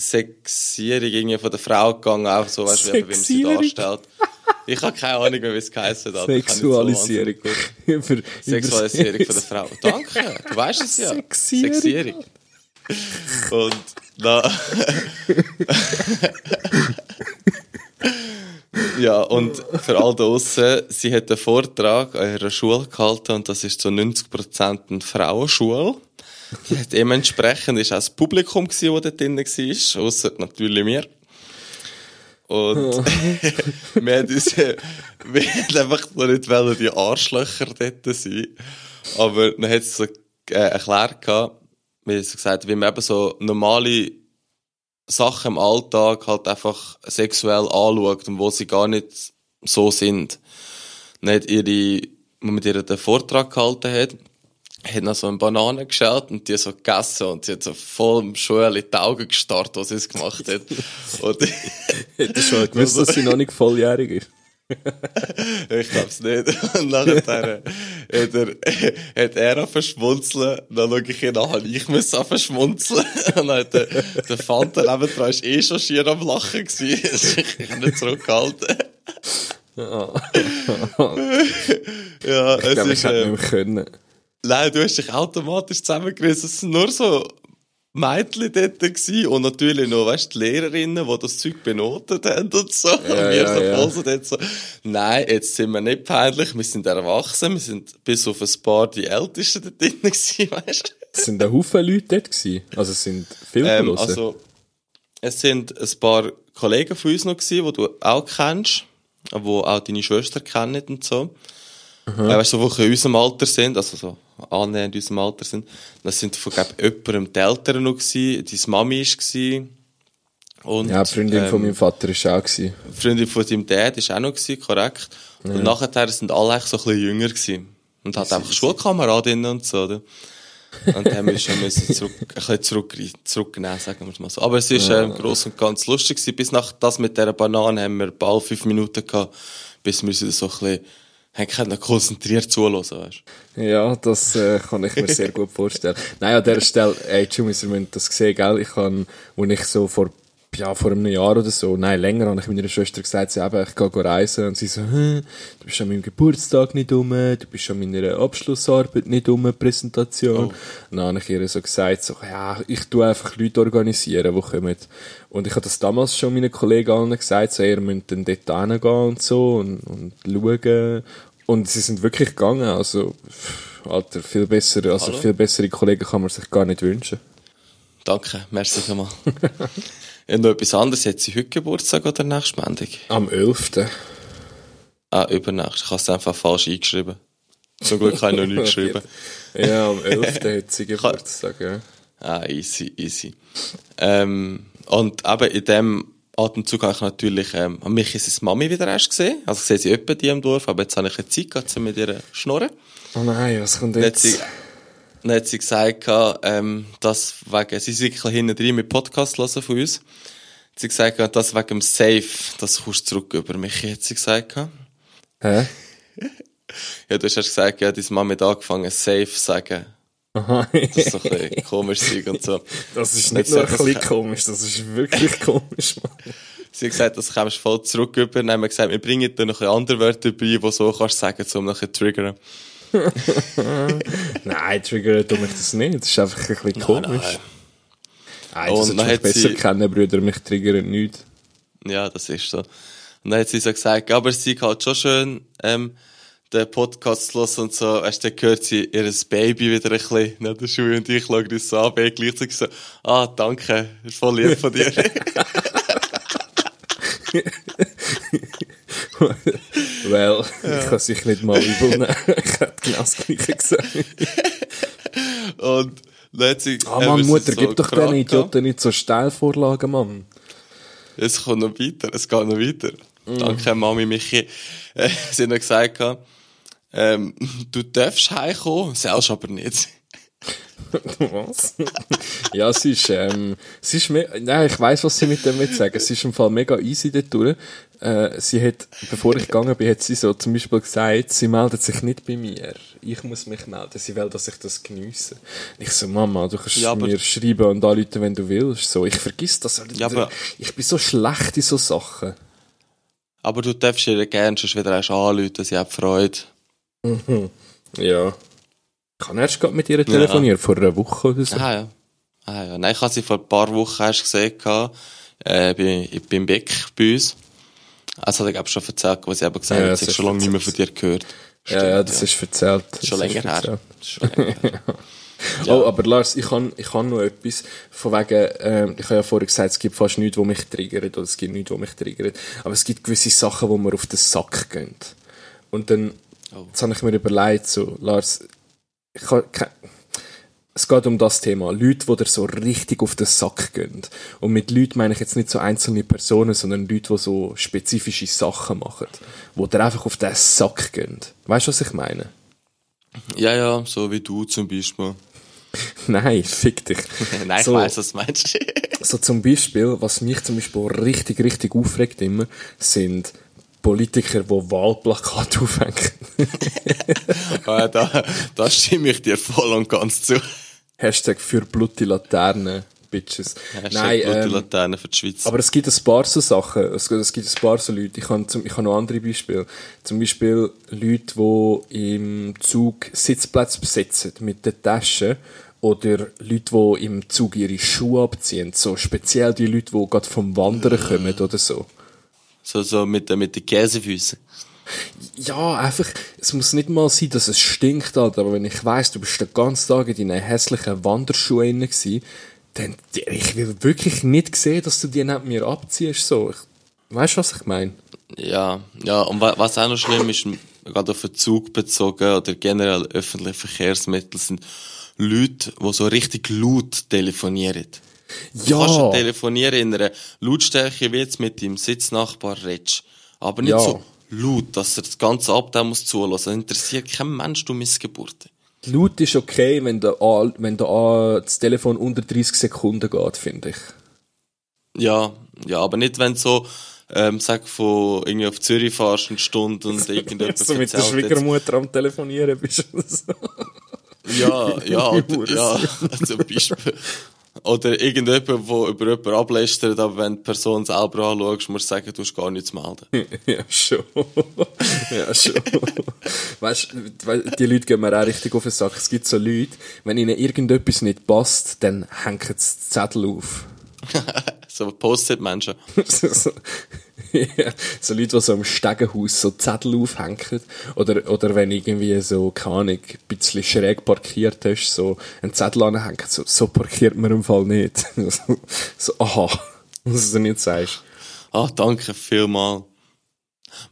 Sexierung irgendwie von der Frau gegangen, auch so, weißt du, wie man sie darstellt. Ich habe keine Ahnung mehr, wie es geheißen hat. So Sexualisierung. wahnsinnig Über, Sexualisierung von der Frau. Danke, du weißt es ja. Sexierung. Sexierung. Und na. ja, und für all da draussen, sie hat einen Vortrag an ihrer Schule gehalten und das ist zu 90% eine Frauenschule. Dementsprechend ist auch das Publikum das dort drin war, ausser natürlich mir. Und wir haben uns, wir haben einfach noch nicht wollen, die Arschlöcher dort sein. Aber dann hat es so äh, erklärt gehabt, wie sie gesagt, wie man eben so normale Sachen im Alltag halt einfach sexuell anschaut und wo sie gar nicht so sind. Hat ihre, wo mit ihr den Vortrag gehalten hat, hat noch so eine Banane geschält und die so gegessen und sie hat so voll im Schuhe in die Augen gestarrt, was sie es gemacht hat. und Hättest schon gewusst, dass sie noch nicht volljährig ist? ich glaub's nicht. Und nachher hat er, hat er verschmunzeln. Dann schaue ich ihn an, ich muss auch verschmunzeln. Und dann hat der, der Fanta nebendran ist eh schon schier am Lachen gewesen. Ich kann nicht zurückhalten. ja, Ich es glaube, ich ist, hätte äh, nicht mehr können. Nein, du hast dich automatisch zusammengerissen. Es sind nur so Mädchen dort gewesen und natürlich noch, weißt, die Lehrerinnen, die das Zeug benotet haben und so. und wir ja, so ja. voll so dort so, nein, jetzt sind wir nicht peinlich, wir sind erwachsen, wir sind bis auf ein paar die Ältesten dort drin gewesen, weißt Es sind ein Haufen Leute dort gewesen. Also es sind viele ähm, Also, es sind ein paar Kollegen von uns noch gewesen, die du auch kennst, die auch deine Schwester kennen und so. Äh, weißt du, die in unserem Alter sind, also so annähernd in unserem Alter sind. Das sind von, jemandem die Eltern noch gewesen, deine Mami gewesen. Und, Ja, die Freundin von ähm, meinem Vater war auch. Gewesen. die Freundin von deinem Dad ist auch noch gewesen, korrekt. Und nachher sind alle so ein bisschen jünger gewesen. Und hat einfach Schulkameradinnen und so, oder? Und dann haben wir schon müssen zurück, ein bisschen zurück, zurücknehmen, sagen wir es mal so. Aber es ist, ähm, gross und ganz lustig gewesen. Bis nach das mit dieser Banane haben wir bald fünf Minuten gehabt, bis wir wieder so ein bisschen, haben können konzentriert zuhören, weißt Ja, das äh, kann ich mir sehr gut vorstellen. Nein, an dieser Stelle, ey, Jumis, ihr müsst das sehen, gell? Ich kann, wo ich so vor, ja, vor einem Jahr oder so, nein, länger, habe ich meiner Schwester gesagt, sie eben, ich gehe reisen. Und sie so, Hä, du bist an meinem Geburtstag nicht um, du bist an meiner Abschlussarbeit nicht um, Präsentation. Und dann habe ich ihr so gesagt, so, ja, ich tue einfach Leute organisieren, die kommen. Und ich habe das damals schon meinen Kollegen allen gesagt, so, ihr müsst dann dort hingehen und so und, und schauen. Und sie sind wirklich gegangen, also, pff, Alter, viel besser, also Hallo? viel bessere Kollegen kann man sich gar nicht wünschen. Danke, merci vielmals. Und noch etwas anderes, hat sie heute Geburtstag oder nächste Montag? Am 11. Ah, übernächst. Ich habe es einfach falsch eingeschrieben. Zum Glück habe ich noch nicht geschrieben. Ja, am 11. hat sie Geburtstag, ja. Ah, easy, easy. Ähm, und eben in dem Atemzug habe ich natürlich, ähm, mich ist es Mami wieder erst gesehen. Also ich sehe sie öppe die im Dorf, aber jetzt habe ich eine Zeit gehabt, mit ihr schnurren. Oh nein, was kommt jetzt? Dann hat sie gesagt, gehabt, ähm, dass wegen, sie ist wirklich hinten drin mit Podcast hören von uns. Sie hat gesagt, gehabt, dass wegen dem Safe, das kommst du zurück über mich, hat sie gesagt. Hä? Ja, du hast gesagt, ja, deine Mama hat angefangen, Safe zu sagen. Aha. Das ist so ein bisschen komisch und so. Das ist nicht nur ein bisschen komisch, das ist wirklich komisch, Mann. Sie hat gesagt, das kommst du voll zurück über. Dann haben wir gesagt, wir bringen dir noch ein andere Wörter bei, die so kannst du sagen, um noch ein triggern. Nein, triggert tut mich das nicht. Das ist einfach ein bisschen komisch. nein. Nein, Und das dann hat besser sie- kennen, Brüder. Mich triggert nicht. Ja, das ist so. Und dann hat sie so gesagt, aber es ist halt schon schön, ähm, den Podcast hören und so, weißt du, dann hört sie ihr Baby wieder ein bisschen nach der Schule und ich schaue uns so an, bin gleichzeitig so, ah, danke, ist voll lieb von dir. Well, ich kann sich nicht mal übel nehmen. ich hätte genau das Gleiche gesagt. und sie, Ah, eben, Mann, Mutter, so gib doch den Idioten nicht so Steilvorlagen, Mann. Es kommt noch weiter, es geht noch weiter. Mm. Danke, Mami Michi. Äh, sie noch gesagt, ähm, du darfst heimkommen, selbst aber nicht. Was? ja, es ist, ähm, es ist nein, ich weiss, was sie mit dem will sagen. Es ist im Fall mega easy dort durch. Äh, sie hat, bevor ich gegangen bin, hat sie so zum Beispiel gesagt, sie meldet sich nicht bei mir. Ich muss mich melden. Sie will, dass ich das geniesse. Ich so, Mama, du kannst Ja, mir schreiben und anrufen, wenn du willst. So, ich vergiss das. Ja, aber- ich bin so schlecht in so Sachen. Aber du darfst ihr gerne schon wieder anrufen, sie hat Freude. Ja. Ich habe erst gerade mit ihr telefoniert, vor einer Woche oder so. Ah ja. Ah ja. Nein, ich habe sie vor ein paar Wochen erst gesehen, äh, bei, beim Beck bei uns. Also, hat er, glaube ich, schon erzählt, was sie eben gesagt Ja, hat, sie hat ist schon lange nicht mehr von dir gehört. ja, ja, das ist erzählt. Das Schon länger her. Schon länger her. Oh, aber Lars, ich kann, ich kann noch etwas. Von wegen, ähm, ich habe ja vorher gesagt, es gibt fast nichts, was mich triggert, oder es gibt nichts, was mich triggert. Aber es gibt gewisse Sachen, wo mir auf den Sack gehen. Und dann, Oh. jetzt habe ich mir überlegt, so, Lars, ich kann, es geht um das Thema. Leute, die dir so richtig auf den Sack gehen. Und mit Leuten meine ich jetzt nicht so einzelne Personen, sondern Leute, die so spezifische Sachen machen. Die dir einfach auf den Sack gehen. Weißt du, was ich meine? ja, ja, so wie du zum Beispiel. Nein, fick dich. Nein, ich So. weiss, was du meinst. So zum Beispiel, was mich zum Beispiel richtig, richtig aufregt immer, sind Politiker, die Wahlplakate aufhängen. ah, da, da stimme ich dir voll und ganz zu. Hashtag für blutige Laternen, Bitches. Hashtag Nein, Blut die ähm, Laterne für die Schweiz. aber es gibt ein paar so Sachen, es, es gibt ein paar so Leute, ich habe, ich habe noch andere Beispiele. Zum Beispiel Leute, die im Zug Sitzplätze besetzen mit den Taschen Oder Leute, die im Zug ihre Schuhe abziehen. So speziell die Leute, die gerade vom Wandern kommen oder so. So, so mit, den- mit den Käsefüßen. Ja, einfach, es muss nicht mal sein, dass es stinkt, Alter, aber wenn ich weiss, du bist den ganzen Tag in deinen hässlichen Wanderschuhen gewesen, dann, ich will wirklich nicht sehen, dass du die neben mir abziehst, so. Ich, weißt du, was ich meine? Ja, ja, und wa- was auch noch schlimm ist, gerade auf den Zug bezogen oder generell öffentliche Verkehrsmittel sind Leute, die so richtig laut telefonieren. Du kannst ja telefonieren in einer Lautstärke, wie jetzt mit deinem Sitznachbar redest. Aber nicht Ja. so laut, dass er das ganze Abteil muss zulassen. Das interessiert kein Mensch, du Missgeburte. Laut ist okay, wenn A- wenn A- das Telefon unter 30 Sekunden geht, finde ich. Ja, ja, aber nicht, wenn du so, ähm, sag, von irgendwie auf Zürich fahrst eine Stunde und irgendjemand so mit der Schwiegermutter am Telefonieren bist oder so. Ja, ja, ja, zum Beispiel. Oder irgendjemand, der über jemanden ablästert, aber wenn die Person selber anschaust, musst du sagen, du hast gar nichts melden. Ja, schon. ja, schon. weißt du, die Leute gehen mir auch richtig auf den Sack. Es gibt so Leute, wenn ihnen irgendetwas nicht passt, dann hängen sie Zettel auf. So Post-it-Menschen. ja, so Leute, die so im Stegenhaus so Zettel aufhängen. Oder, oder wenn irgendwie so, keine Ahnung, ein bisschen schräg parkiert hast, so einen Zettel anhängen. So, so parkiert man im Fall nicht. so, aha. Was du nicht sagst. Ah, danke vielmal.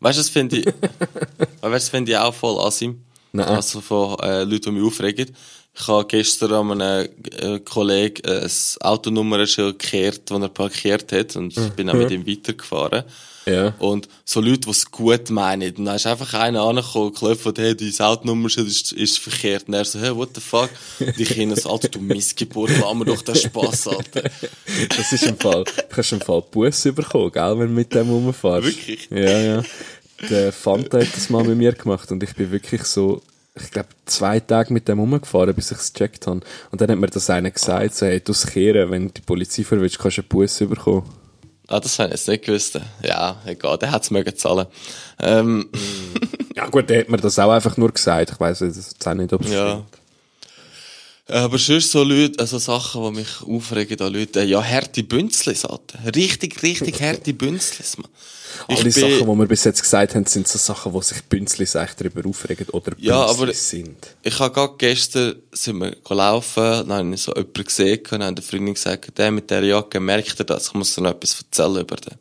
Weißt du, das finde ich, weißt, das finde ich auch voll asim. Nein. Also von äh, Leuten, die mich aufregen. Ich habe gestern an einem äh, Kollegen äh, ein Autonummernschild gekehrt, das er parkiert hat und ich bin auch mit ihm weitergefahren. Ja. Und so Leute, die es gut meinen. Und dann ist einfach einer angekommen, geklopft und hey, dein Autonummerschild ist, ist verkehrt. Und er so, hey, what the fuck? Und ich hin so, Alter, du Missgeburt, lass mir doch den Spass, Alter. Das ist im Fall, du kannst im Fall Busse bekommen, gell, wenn du mit dem rumfährst. Wirklich? Ja, ja. Der Fanta hat das mal mit mir gemacht und ich bin wirklich so, ich glaube, zwei Tage mit dem rumgefahren, bis ich es gecheckt habe. Und dann hat mir das einer gesagt, so, hey, du kehren, wenn die Polizei verwirrst, kannst du einen Busse bekommen. Ah, das habe ich jetzt nicht gewusst. Ja, egal, der hat es mögen zahlen. Ähm, Ja gut, der hat mir das auch einfach nur gesagt. Ich weiss jetzt auch nicht, ob es ja. stimmt. Aber sonst so Leute, also Sachen, die mich aufregen an Leute, ja, harte Bünzlis, Alter. Richtig, richtig harte Bünzlis, man. Ich Alle Sachen, die wir bis jetzt gesagt haben, sind so Sachen, wo sich Bünzlis eigentlich darüber aufregen oder Ja, aber- sind. Ich habe gerade gestern, sind wir gelaufen, dann habe ich so jemanden gesehen, und dann hat der Freundin gesagt, der mit der Jacke, merkt er das? Ich muss dir noch etwas erzählen über den.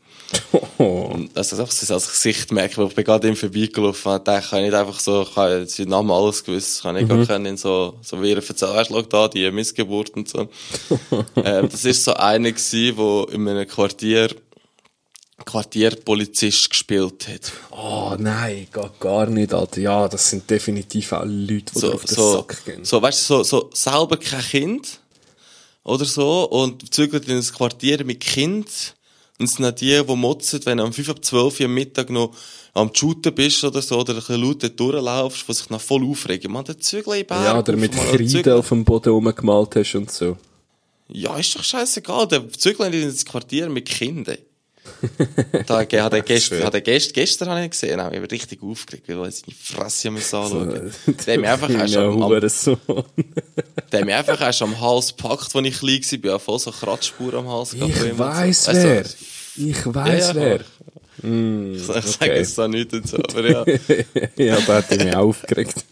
Oh. Und Also, einfach so als Gesicht merken, weil ich bin gerade ihm vorbeigelaufen und dachte, ich kann nicht einfach so, ich habe jetzt seinen Namen alles gewusst, ich kann nicht gar können, so, so wie er erzählt, weißt du, schau da, die Missgeburt und so. ähm, das ist so einer gewesen, der in einem Quartier, Quartierpolizist gespielt hat. Oh nein, geht gar nicht, Alter. Ja, das sind definitiv auch Leute, die so, auf den so, Sack gehen. so, weißt du, so, so, selber kein Kind. Oder so. Und zügelt in ein Quartier mit Kind. Und es sind auch die, die motzen, wenn du um 5 ab 12 Uhr am Mittag noch am Shooten bist oder so, oder ein bisschen laut durchlaufst, die sich noch voll aufregen. Man, der Zügel in Berg. ja, oder mit Kreide Zügel- auf dem Boden rumgemalt hast und so. Ja, ist doch scheißegal. Der zügelt in das Quartier mit Kindern. Da hat er gestern, hat er gestern, gestern habe ich gesehen, habe ich mich richtig aufgeregt, weil ich seine Fresse muss anschauen. Der hat mich einfach erst ja, am, am, Hurensohn. Der hat mich einfach erst am Hals gepackt, als ich klein war. Ich habe voll so Kratzspuren am Hals Ich weiss so. wer. Ich weiss Ja, ja. wer. Du, Ich sage okay. jetzt da nicht dazu, aber ja. ja, da hat er mich aufgeregt.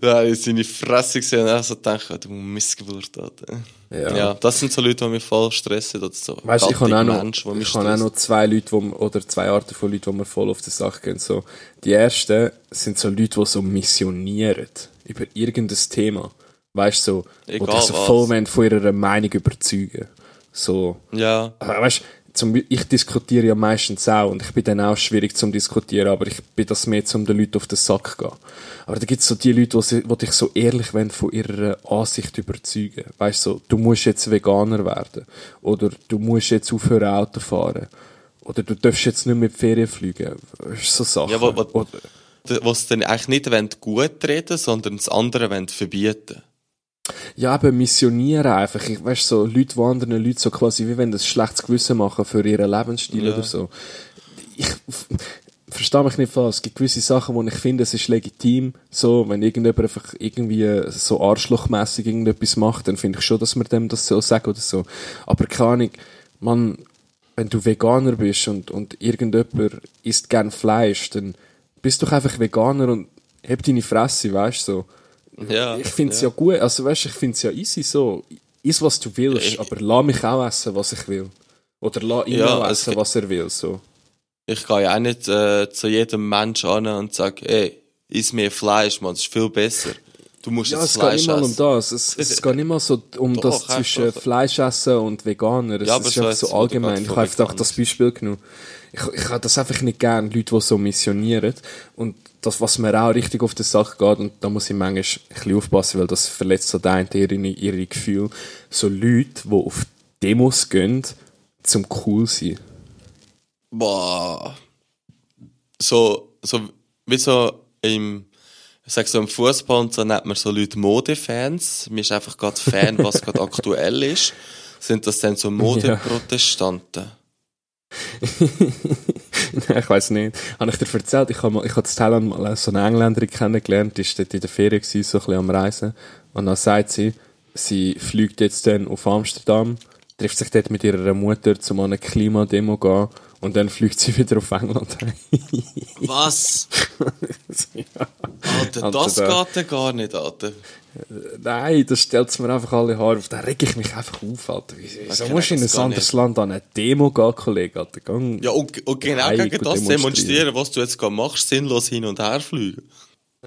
Da habe ich seine Fresse gesehen und ich so gedacht, du Missgeburt, Alter. Ja. Ja. das sind so Leute, die mich voll stressen oder so. Weißt du, ich habe auch noch, Mensch, ich habe auch noch zwei Leute, wo, oder zwei Arten von Leuten, die mir voll auf die Sache gehen. So, die ersten sind so Leute, die so missionieren über irgendein Thema. Weißt du, so, wo Egal dich so voll von ihrer Meinung überzeugen. So, Ja, aber weißt, zum, ich diskutiere ja meistens auch und ich bin dann auch schwierig zum Diskutieren, aber ich bin das mehr, um den Leuten auf den Sack zu gehen. Aber da gibt es so die Leute, die, sie- dich so ehrlich wollen, von ihrer Ansicht überzeugen. Weißt du, so, du musst jetzt Veganer werden. Oder du musst jetzt aufhören Auto fahren. Oder du darfst jetzt nicht mehr in die Ferien fliegen. Weißt du, So Sachen. Ja, wo- was dann eigentlich nicht wollen gut reden, sondern das andere wollen verbieten. Ja, eben missionieren einfach. Ich, weißt so, Leute, die anderen Leute so quasi, wie wenn das schlechtes Gewissen machen für ihren Lebensstil Ja. oder so. Ich, verstehe mich nicht falsch. Es gibt gewisse Sachen, wo ich finde, es ist legitim. So, wenn irgendjemand einfach irgendwie so arschlochmässig irgendetwas macht, dann finde ich schon, dass man dem das so sagen oder so. Aber keine Ahnung, man, wenn du Veganer bist und, und irgendjemand isst gern Fleisch, dann bist du doch einfach Veganer und heb deine Fresse, weißt du, so. Ja, Ich finde es ja. ja. gut, also weißt du, ich finde es ja easy so. Iss, was du willst, ich- aber lass mich auch essen, was ich will. Oder lass ihn Ja, auch es essen, ge- was er will, so. Ich gehe ja auch nicht äh, zu jedem Mensch an und sage, ey, iss mehr Fleisch, man, das ist viel besser. Du musst Ja, es geht Fleisch nicht mal um essen. das. Es, es geht nicht mal so um Doch, das zwischen Fleischessen und Veganer. Es Ja, ist einfach so allgemein. Ich habe einfach das Beispiel genommen. Ich, ich habe das einfach nicht gern, Leute, die so missionieren. Und das, was mir auch richtig auf die Sache geht, und da muss ich manchmal ein bisschen aufpassen, weil das verletzt so den ihre, ihre Gefühle. So Leute, die auf Demos gehen, zum cool sein. Boah. So, so, wie so im, ich sag so im Fußball und so nennt man so Leute Modefans. Mir ist einfach gerade Fan, was gerade aktuell ist. Sind das dann so Modeprotestanten? ich weiß nicht. Habe ich dir erzählt, ich habe mal, ich habe in Thailand mal so eine Engländerin kennengelernt, die war dort in der Ferien, gewesen, so ein bisschen am Reisen. Und dann sagt sie, sie fliegt jetzt dann auf Amsterdam, trifft sich dort mit ihrer Mutter, um an eine Klimademo zu gehen, und dann fliegt sie wieder auf England. Was? ja. Alter, Alter, das da- geht ja gar nicht, Alter. Nein, das stellt mir einfach alle Haare auf. Da reg ich mich einfach auf, Alter. Wieso musst du in ein anderes. Land an eine Demo gehen, Kollege? Alter, gang. Ja, und, und genau gegen gut das demonstrieren. was du jetzt machst, sinnlos hin und her fliegen.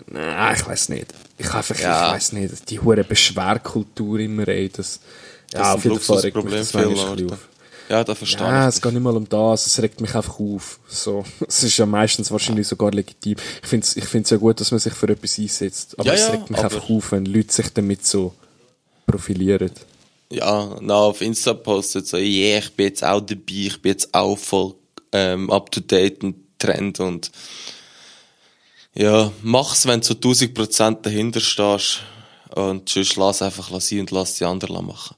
Nein, ich weiß nicht. Ich einfach, Ja. ich weiß nicht. Die hure Beschwerkultur immer, ey, das, Das ja, ist auf jeden Fall regt mich das manchmal auf. Ja, da verstehe Ja, ich. es geht nicht mal um das, es regt mich einfach auf. So. Es ist ja meistens wahrscheinlich sogar legitim. Ich finde es ich find's ja gut, dass man sich für etwas einsetzt. Aber Ja, es regt mich einfach auf, wenn Leute sich damit so profilieren. Ja, na, auf Insta postet so, yeah, ich bin jetzt auch dabei, ich bin jetzt auch voll ähm, up to date und Trend und ja, mach's, wenn du zu 1000% dahinter stehst und sonst lass einfach sein und lass die anderen machen.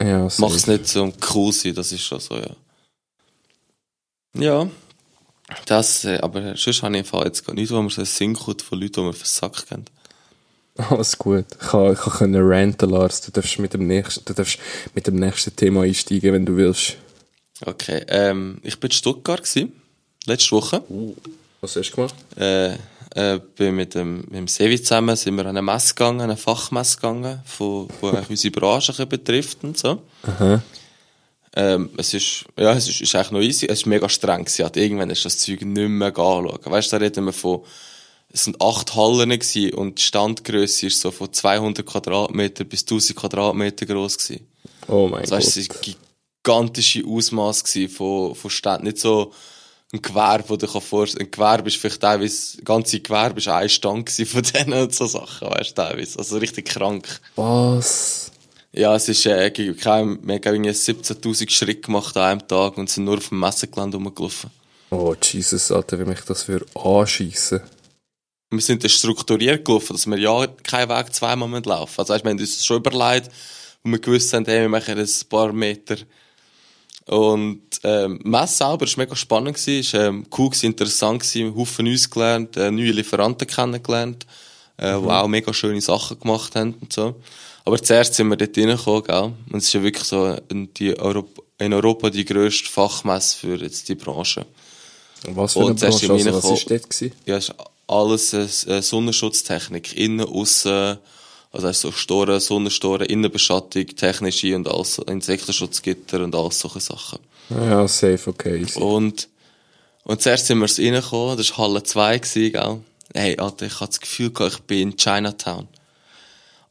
Ja, Mach's safe. nicht so cool sein, das ist schon so, ja. Ja, das, äh, aber sonst habe ich im Fall jetzt gar nicht, wo man so einen Sinn kommt von Leuten, die man versackt kennt. Alles gut. Ich kann, ich kann ranten, Lars. Du darfst mit dem nächsten, du darfst mit dem nächsten Thema einsteigen, wenn du willst. Okay, ähm, ich bin in Stuttgart gewesen, letzte Woche. Was hast du gemacht? äh, äh, bin mit dem, mit dem Sevi zusammen sind wir an eine Messe gegangen, eine Fachmesse gegangen, von, wo eigentlich unsere Branche ein betrifft und so. Aha. Ähm, es ist, ja, es ist, ist eigentlich noch easy, es ist mega streng gewesen. Halt, irgendwann ist das Zeug nicht mehr anschauen. Weißt du, da reden wir von, es sind acht Hallen gewesen und die Standgröße ist so von 200 Quadratmeter bis 1000 Quadratmeter groß gewesen. Oh mein Das heißt, es Gott. war gigantische Ausmaß gewesen von, von Ständen. Nicht so ein Gewerbe, wo du dir vorstellen Ein Gewerbe ist vielleicht teilweise, ganze Gewerbe ist ein Stand von denen und so Sachen, weißt du, teilweise. Also richtig krank. Was? Ja, es ist, äh, kein, wir haben irgendwie 17.000 Schritte gemacht an einem Tag und sind nur auf dem Messegelände rumgelaufen. Oh, Jesus, Alter, wie mich das für anschiessen. Wir sind dann strukturiert gelaufen, dass wir ja keinen Weg zweimal laufen müssen. Also, weißt, wir haben uns das schon überlegt, und wir gewusst haben, hey, wir machen ein paar Meter. Und, ähm, Messe selber war mega spannend gewesen, ist, ähm, cool gewesen, interessant gewesen, Haufen Neues gelernt, äh, neue Lieferanten kennengelernt, äh, die auch mega schöne Sachen gemacht haben und so. Aber zuerst sind wir dort reingekommen, gell? Und es ist ja wirklich so, in, die Europa, in Europa die grösste Fachmesse für jetzt die Branche. Was für eine Und Branche? Also, was ist dort gewesen? Ja, ist alles äh, Sonnenschutztechnik. Innen, aussen, also hast so Storen, Sonnenstoren, Innenbeschattung, technische und alles, Insektenschutzgitter und alles solche Sachen. Ja, safe, okay. Easy. Und, und zuerst sind wir reingekommen, das war Halle 2 gewesen, gell? Hey, Alter, ich hatte das Gefühl, gehabt, ich bin in Chinatown.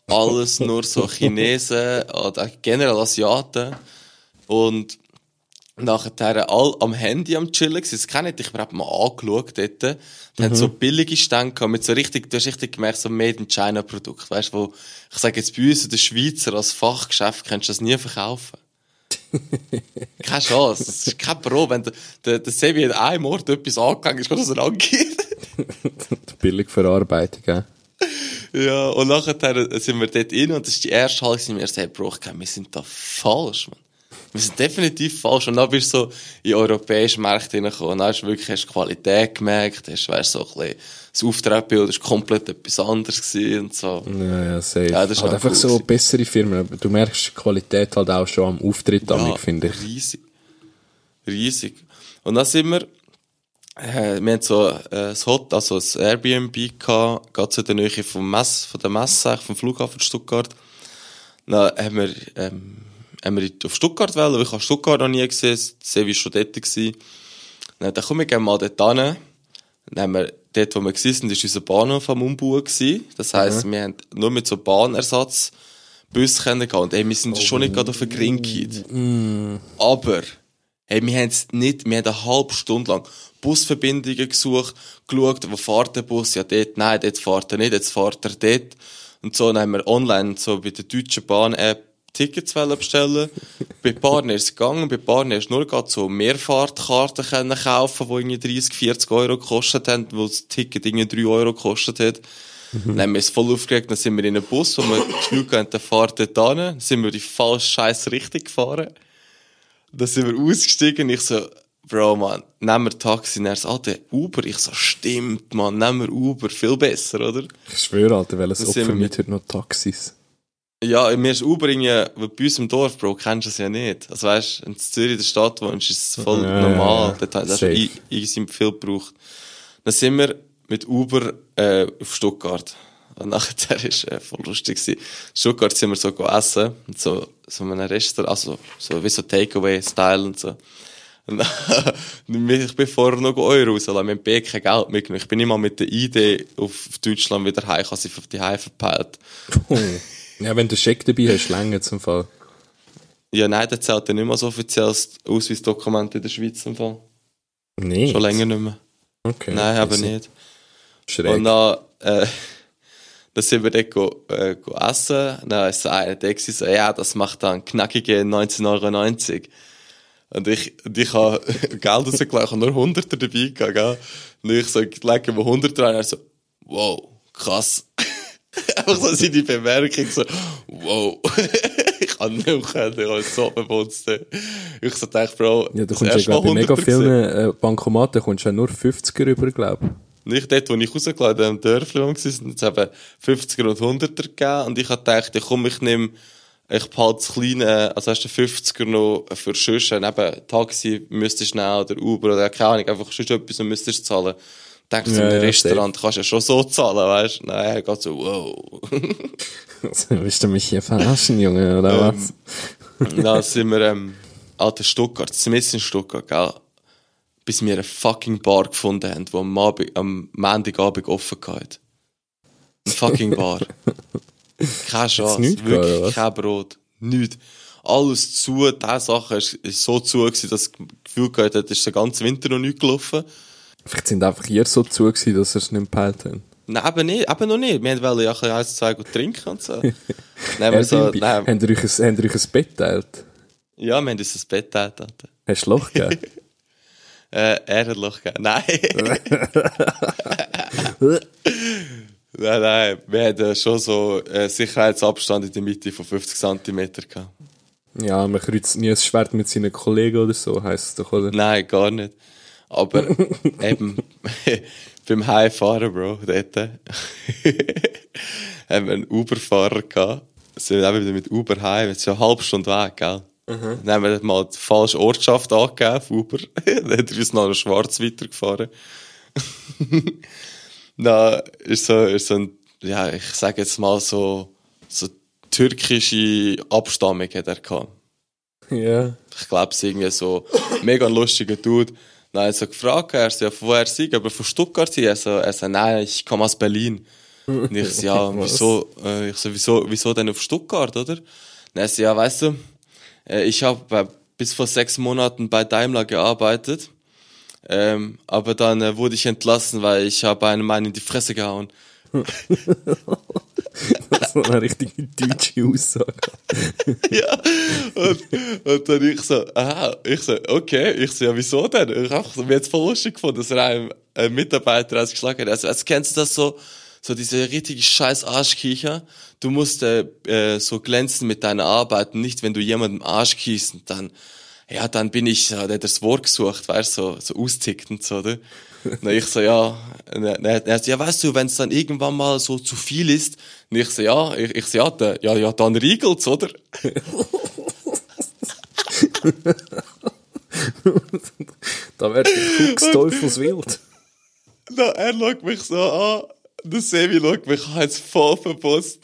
Alles nur so Chinesen oder generell Asiaten. Und nachher all am Handy am chillen gewesen. Das kenne ich, ich habe mal angeschaut dort. Die haben so billige Stände gehabt, mit so richtig, du hast richtig gemerkt, so Made in China Produkt. Weißt du, wo, ich sage jetzt bei uns in der Schweizer als Fachgeschäft kannst du das nie verkaufen. Keine Chance. Das ist kein Pro. Wenn der, der, der Sevi an einem Ort etwas angegangen ist, kann das angehen. Billig Verarbeitung, gell? Ja, und nachher sind wir dort rein und das ist die erste Halle, gewesen, wir Bro, ich glaube, wir sind da falsch, man. Wir sind definitiv falsch. Und dann bist du so in europäische Märkte hineingekommen. Und dann hast du wirklich hast Qualität gemerkt, hast, weißt, so ein bisschen, das Auftragbild ist komplett etwas anderes und so. Ja, ja, safe. Ja, das ist halt einfach cool so gewesen. bessere Firmen. Du merkst die Qualität halt auch schon am Auftritt, ja, finde ich. riesig. Riesig. Und dann sind wir, äh, wir haben so äh, das Hot, also das Airbnb gehabt, so in der Nähe vom Mess, von der Messe, vom Flughafen Stuttgart. Dann haben wir, ähm, haben wir auf Stuttgart wollen, weil ich habe Stuttgart noch nie gesehen, Sevi war schon dort gewesen. Dann, dann komm ich gerne mal dort hin. Dann haben wir, dort, wo wir gewesen sind, ist unser Bahnhof am Umbauen. Das heisst, wir haben nur mit so Bahnersatz Bus können gehen. Und ey, wir sind schon nicht gerade auf den Gring gegangen. Aber, hey, wir haben es nicht, wir haben eine halbe Stunde lang Busverbindungen gesucht, geschaut, wo fährt der Bus? Ja, dort, nein, dort fährt er nicht, jetzt fährt er dort. Und so, dann haben wir online, so bei der Deutschen Bahn-App, Tickets bestellen. bei Bahn ist es gegangen, bei Bahn ist nur gerade so Mehrfahrtkarten können kaufen, die irgendwie 30, 40 Euro gekostet haben, wo das Ticket irgendwie 3 Euro gekostet hat. Dann haben wir es voll aufgeregt, dann sind wir in einem Bus, wo wir Gefühl hatten, der fährt dort hin, dann sind wir die falsche Scheiß Richtung gefahren. Dann sind wir ausgestiegen, ich so, Bro, man, nehmen wir Taxi. Er so, Alter, Uber. Ich so, stimmt, man, nehmen wir Uber. Viel besser, oder? Ich schwöre, Alter, welches Das sind Opfer mit- heute noch Taxis. Ja, mir ist Uber irgendwie, weil bei uns im Dorf, Bro, kennst du es ja nicht. Also weißt, in Zürich, in der Stadt wohnst, ist es voll Ja, normal. ja, ja. Dort hast du easy viel gebraucht. Dann sind wir mit Uber, äh, auf Stuttgart. Und nachher ist, äh, voll lustig gewesen. In Stuttgart sind wir so gegessen. Und so, so in einem Restaurant, also, so wie so Takeaway-Style und so. Und ich bin vorher noch Euro rausgelassen. Wir haben B kein Geld mitgenommen. Ich bin immer mit der Idee auf Deutschland wieder heim. Ich habe sie auf die Heim verpeilt. Ja, wenn du Scheck dabei hast, länger zum Fall. Ja, nein, der zählt ja nicht mehr als Ausweisdokument in der Schweiz im Fall. Nee. Schon länger nicht mehr. Okay. Nein, aber Also, nicht. Schräg. Und dann, äh, dann sind wir dort go, äh, go essen. Dann ist so einer der so, ja, das macht dann knackige 19,90 Euro. Und ich, und ich habe Geld rausgelegt, ich habe nur Hunderter dabei gehabt, gell? Und ich so, ich lege mir Hunderter rein, und er so, wow, krass. Einfach so seine Bemerkung, so, wow. ich kann nicht mehr können, ich habe so bebotzt. Ich so dachte, Bro, ja, du kommst ja, bei mega 100er gesehen. vielen äh, Bankomaten kommst du ja nur 50er rüber, glaube ich. Nicht dort, wo ich rausgeladen habe, im Dörfli, waren, sind es eben 50er und 100er gegeben. Und ich habe gedacht, ja, komm, ich nehme, ich behalte das kleine, also hast du 50er noch für Schüsse, eben Taxi müsstest du nehmen oder Uber oder keine Ahnung, einfach sonst etwas und müsstest zahlen. Denkst du, Ja, ja, Restaurant kannst du ja schon so zahlen, weißt du? Nein, er geht so, wow. Willst du mich hier verarschen, Junge, oder Ähm, was? Dann sind wir, ähm, alter Stuttgart, zumindest in Stuttgart, gell, bis wir eine fucking Bar gefunden haben, die am, Abend, am Montagabend offen hatte. Eine fucking Bar. Keine Chance, wirklich was? kein Brot, nichts. Alles zu, diese Sache ist, ist so zu, gewesen, dass ich das Gefühl gehabt hat, ist den ganzen Winter noch nicht gelaufen. Vielleicht sind einfach ihr so zu gewesen, dass sie es nicht gepeilt haben. Nein, eben nicht, eben noch nicht. Wir wollten ja ein eins, zwei gut trinken und so. Nein, wir so, nein, Habt ihr euch ein, habt ihr euch ein Bett geteilt? ja, wir haben uns ein Bett Alter. Hast du Loch gegeben? Äh, er hat Loch gegeben. Nein. nein, nein. Wir hatten schon so äh, Sicherheitsabstand in der Mitte von 50 cm ja, man kreuzt nie ein Schwert mit seinen Kollegen oder so, heisst es doch, oder? Nein, gar nicht. Aber eben beim Heimfahren, Bro, dort haben wir einen Uber-Fahrer gehabt. Sind wir wieder mit Uber heim, jetzt ist ja eine halbe Stunde weg, gell? Dann haben wir mal die falsche Ortschaft angegeben auf Uber. Dann hat er uns nach Schwarz weitergefahren. Dann ist so, ist so ein, ja, ich sage jetzt mal so, so türkische Abstammung hat er gehabt Ja. ich glaube, es ist irgendwie so mega lustiger Dude. Dann habe ich so gefragt, er so, ja, von woher sie, aber von Stuttgart sie. Er so, er so, nein, ich komme aus Berlin. Und ich so, ja, wieso, äh, ich so, wieso, wieso denn auf Stuttgart, oder? Und er so, ja, weißt du, äh, ich habe bis vor sechs Monaten bei Daimler gearbeitet. Ähm, aber dann äh, wurde ich entlassen, weil ich habe einem Mann in die Fresse gehauen. Das war eine richtige deutsche Aussage. ja. Und, und dann ich so, aha, ich so, okay, ich so, ja, wieso denn? Ich hab mir jetzt voll lustig gefunden, dass er einem Mitarbeiter ausgeschlagen hat. Also, also, kennst du das so, so diese richtige scheiß Arschkiecher. Du musst äh, äh, so glänzen mit deiner Arbeit und nicht, wenn du jemandem Arsch kiest und dann, ja, dann bin ich, hat das Wort gesucht, weißt du, so, so austickend, so, oder? Na, ich so, ja, na, na, er ja, weißt du, wenn es dann irgendwann mal so zu viel ist, und ich so, ja, ich, ich so, ja, da, ja, ja, dann riegelt's, oder? Da wird der Fuchs teufelswild. Na, er schaut mich so an, der Sevi schaut mich an, jetzt voll verpasst.